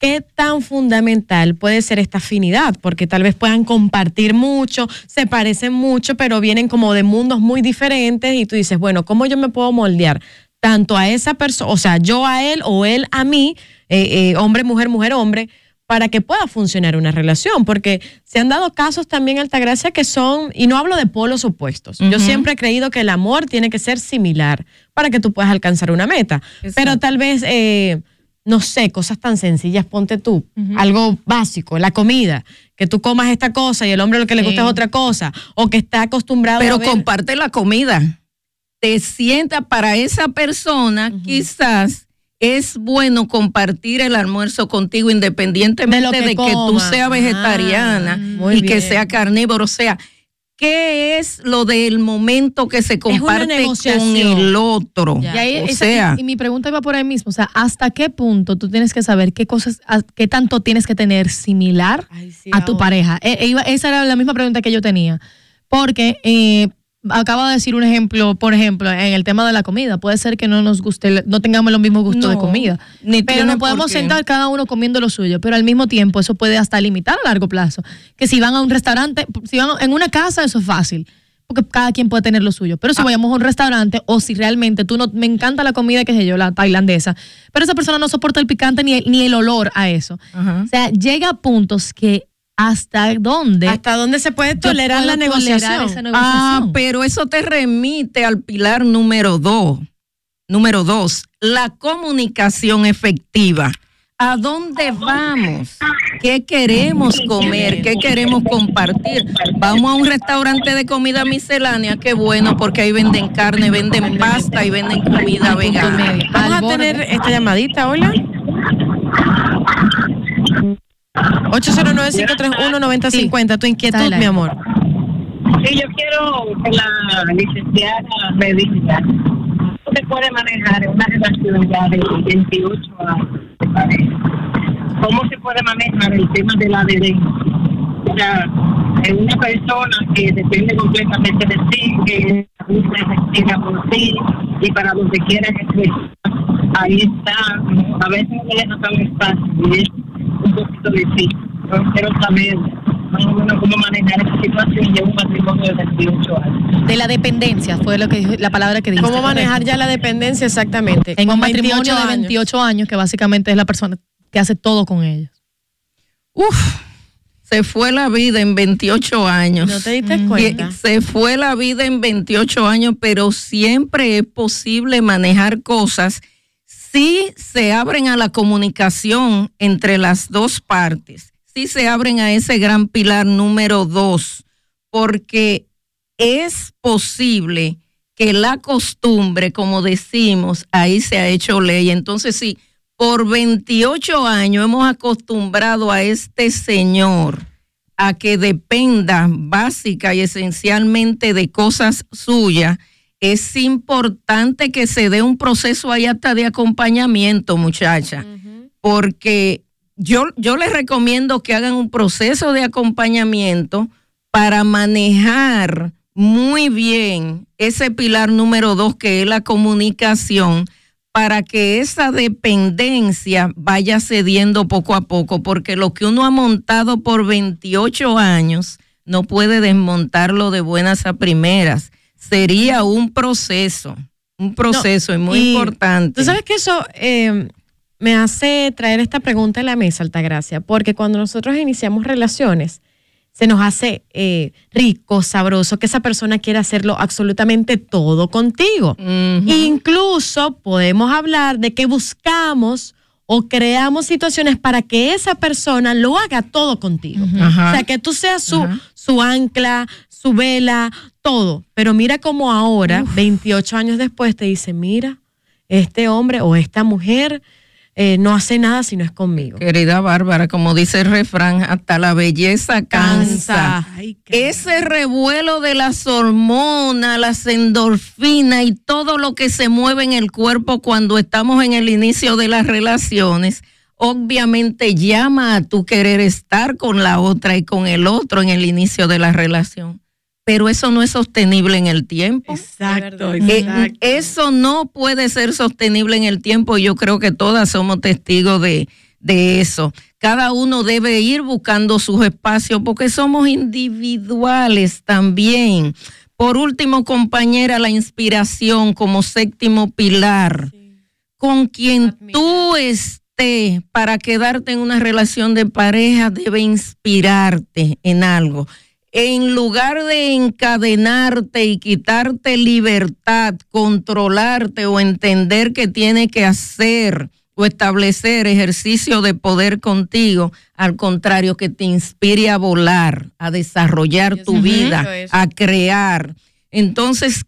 ¿qué tan fundamental puede ser esta afinidad? Porque tal vez puedan compartir mucho, se parecen mucho, pero vienen como de mundos muy diferentes y tú dices, bueno, ¿cómo yo me puedo moldear? tanto a esa persona, o sea, yo a él o él a mí, eh, eh, hombre, mujer, mujer, hombre, para que pueda funcionar una relación, porque se han dado casos también, Altagracia, que son, y no hablo de polos opuestos, yo siempre he creído que el amor tiene que ser similar para que tú puedas alcanzar una meta, pero tal vez, eh, no sé, cosas tan sencillas, ponte tú, algo básico, la comida, que tú comas esta cosa y el hombre lo que le gusta Sí. es otra cosa, o que está acostumbrado Pero a ver- comparte la comida. Te sienta para esa persona, quizás es bueno compartir el almuerzo contigo independientemente De que que, tú seas vegetariana Ah, y que sea carnívoro. O sea, ¿qué es lo del momento que se comparte con el otro? Y, ahí, o esa- sea, y, y mi pregunta iba por ahí mismo, o sea, ¿hasta qué punto tú tienes que saber qué cosas, a- qué tanto tienes que tener similar a tu pareja? E- e esa era la misma pregunta que yo tenía, porque eh, acabo de decir un ejemplo, por ejemplo, en el tema de la comida, puede ser que no nos guste, no tengamos los mismos gustos de comida, ni pero nos podemos sentar cada uno comiendo lo suyo, pero al mismo tiempo eso puede hasta limitar a largo plazo, que si van a un restaurante, si van en una casa eso es fácil porque cada quien puede tener lo suyo. Pero si Ah. vayamos a un restaurante o si realmente tú no, me encanta la comida, que sé yo, la tailandesa, pero esa persona no soporta el picante ni el, ni el olor a eso. O sea, llega a puntos que hasta dónde... ¿Hasta dónde se puede tolerar la tolerar negociación? Ah, pero eso te remite al pilar número dos. Número dos, la comunicación efectiva. ¿A dónde vamos? ¿Qué queremos comer? ¿Qué queremos compartir? Vamos a un restaurante de comida miscelánea, qué bueno, porque ahí venden carne, venden pasta y venden comida vegana. Vamos a tener esta llamadita, hola. 809-531-9050, tu inquietud, mi amor. Sí, yo quiero que la licenciada me diga cómo se puede manejar en una relación ya de 28 años de pareja. ¿Cómo se puede manejar el tema de la adherencia? O sea, en una persona que depende completamente de ti, que se tira por ti y para donde quiera que esté, ahí está. A veces no me deja tan fácil y es un poquito difícil. Yo quiero saber más o menos cómo manejar esa situación de un matrimonio de 28 años. De la dependencia, fue lo que dijo- la palabra que dijiste. ¿Cómo manejar ya la dependencia exactamente? En Con un matrimonio 28 de años. 28 años, que básicamente es la persona que hace todo con ellos. Uf, se fue la vida en 28 años. ¿No te diste Y- cuenta? Se fue la vida en 28 años, pero siempre es posible manejar cosas si se abren a la comunicación entre las dos partes, si se abren a ese gran pilar número dos, porque es posible que la costumbre, como decimos, ahí se ha hecho ley. Entonces, sí, por 28 años hemos acostumbrado a este señor a que dependa básica y esencialmente de cosas suyas, es importante que se dé un proceso ahí hasta de acompañamiento, muchacha, porque yo, yo les recomiendo que hagan un proceso de acompañamiento para manejar muy bien ese pilar número dos que es la comunicación para que esa dependencia vaya cediendo poco a poco, porque lo que uno ha montado por 28 años no puede desmontarlo de buenas a primeras. Sería un proceso, un proceso y muy y importante. Tú sabes que eso eh, me hace traer esta pregunta a la mesa, Altagracia, porque cuando nosotros iniciamos relaciones, se nos hace eh, rico, sabroso, que esa persona quiera hacerlo absolutamente todo contigo. Incluso podemos hablar de que buscamos o creamos situaciones para que esa persona lo haga todo contigo. O sea, que tú seas su, su ancla, su vela, todo. Pero mira cómo ahora, 28 años después, te dice, mira, este hombre o esta mujer eh, no hace nada si no es conmigo. Querida Bárbara, como dice el refrán, hasta la belleza cansa. Ese revuelo de las hormonas, las endorfinas y todo lo que se mueve en el cuerpo cuando estamos en el inicio de las relaciones, obviamente llama a tu querer estar con la otra y con el otro en el inicio de la relación. Pero eso no es sostenible en el tiempo. Exacto, Eh, eso no puede ser sostenible en el tiempo. y Yo creo que todas somos testigos de, de eso. Cada uno debe ir buscando sus espacios porque somos individuales también. Por último, compañera, la inspiración como séptimo pilar. Con quien tú estés para quedarte en una relación de pareja debe inspirarte en algo. En lugar de encadenarte y quitarte libertad, controlarte o entender que tiene que hacer o establecer ejercicio de poder contigo, al contrario, que te inspire a volar, a desarrollar tu vida, a crear. Entonces,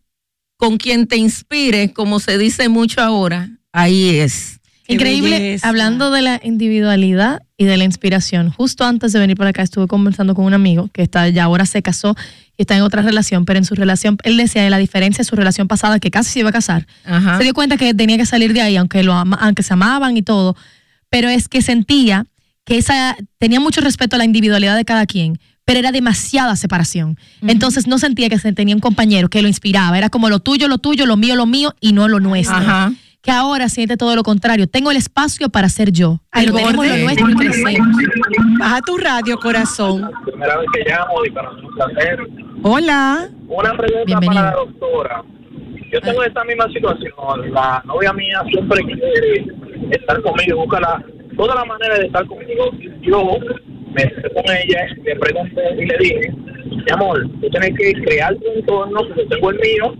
con quien te inspire, como se dice mucho ahora, ahí es. Increíble, hablando de la individualidad y de la inspiración. Justo antes de venir para acá estuve conversando con un amigo que está ya ahora se casó y está en otra relación, pero en su relación, él decía de la diferencia de su relación pasada, que casi se iba a casar. Ajá. Se dio cuenta que tenía que salir de ahí, aunque, lo ama- aunque se amaban y todo, pero es que sentía que esa tenía mucho respeto a la individualidad de cada quien, pero era demasiada separación. Entonces no sentía que se tenía un compañero que lo inspiraba, era como lo tuyo, lo tuyo, lo mío, lo mío y no lo nuestro. Ajá. Que ahora siente todo lo contrario. Tengo el espacio para ser yo, pero Al tenemos lo borde. nuestro y. Baja tu radio, corazón. Primera vez que llamo y para mí es un placer. Hola. Una pregunta Bienvenido. para la doctora. Yo tengo esta misma situación. La novia mía siempre quiere estar conmigo, busca la, toda la manera de estar conmigo. Yo me senté con ella, le pregunté y le dije, mi amor, tú tienes que crear tu entorno, yo tengo el mío,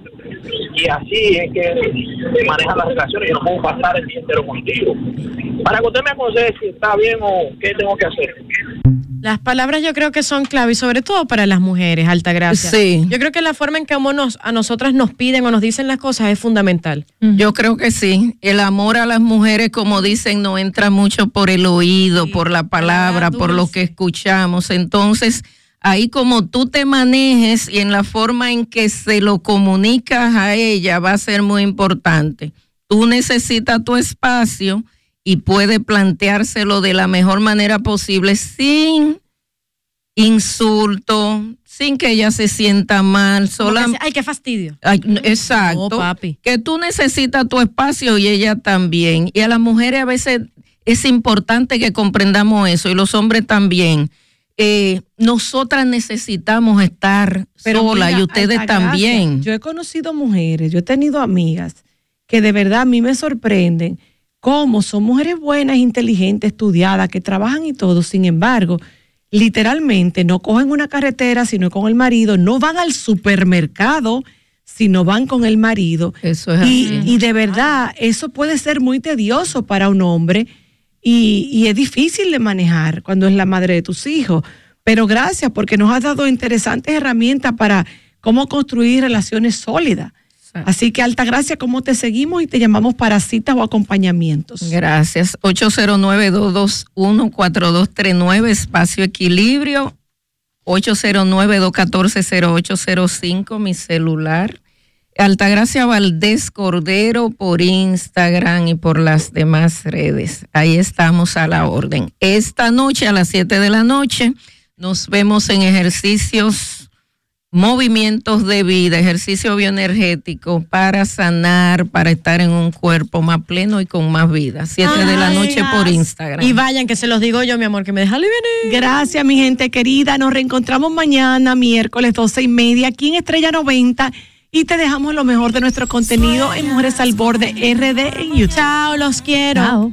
y así es que se manejan las relaciones. Yo no puedo pasar el día entero contigo. Para que usted me aconseje si está bien o qué tengo que hacer. Las palabras yo creo que son clave y sobre todo para las mujeres, Altagracia. Sí. Yo creo que la forma en que nos, a nosotras nos piden o nos dicen las cosas es fundamental. Yo creo que sí. El amor a las mujeres, como dicen, no entra mucho por el oído, por la palabra, por lo que escuchamos. Entonces, ahí como tú te manejes y en la forma en que se lo comunicas a ella va a ser muy importante. Tú necesitas tu espacio y puede planteárselo de la mejor manera posible sin insulto, sin que ella se sienta mal, sola, Ay, qué fastidio. Ay, exacto. No, papi. Que tú necesitas tu espacio y ella también. Y a las mujeres a veces es importante que comprendamos eso y los hombres también. Eh, nosotras necesitamos estar solas mira, y ustedes también. Yo he conocido mujeres, yo he tenido amigas que de verdad a mí me sorprenden cómo son mujeres buenas, inteligentes, estudiadas, que trabajan y todo. Sin embargo, literalmente no cogen una carretera sino con el marido, no van al supermercado sino van con el marido. Eso es y, así. y de verdad, eso puede ser muy tedioso para un hombre y, y es difícil de manejar cuando es la madre de tus hijos. Pero gracias porque nos has dado interesantes herramientas para cómo construir relaciones sólidas. Así que alta gracia, ¿cómo te seguimos y te llamamos para citas o acompañamientos? Gracias. 809-221-4239, espacio equilibrio. 809-214-0805, mi celular. Altagracia Valdés Cordero por Instagram y por las demás redes. Ahí estamos a la orden. Esta noche a las 7 de la noche nos vemos en ejercicios, movimientos de vida, ejercicio bioenergético para sanar, para estar en un cuerpo más pleno y con más vida. 7 de la noche por. Instagram. Y vayan, que se los digo yo, mi amor, que me deja libre. Gracias, mi gente querida. Nos reencontramos mañana, miércoles 12 y media, aquí en Estrella 90. Y te dejamos lo mejor de nuestro contenido en Mujeres al Borde RD en YouTube. Chao, los quiero.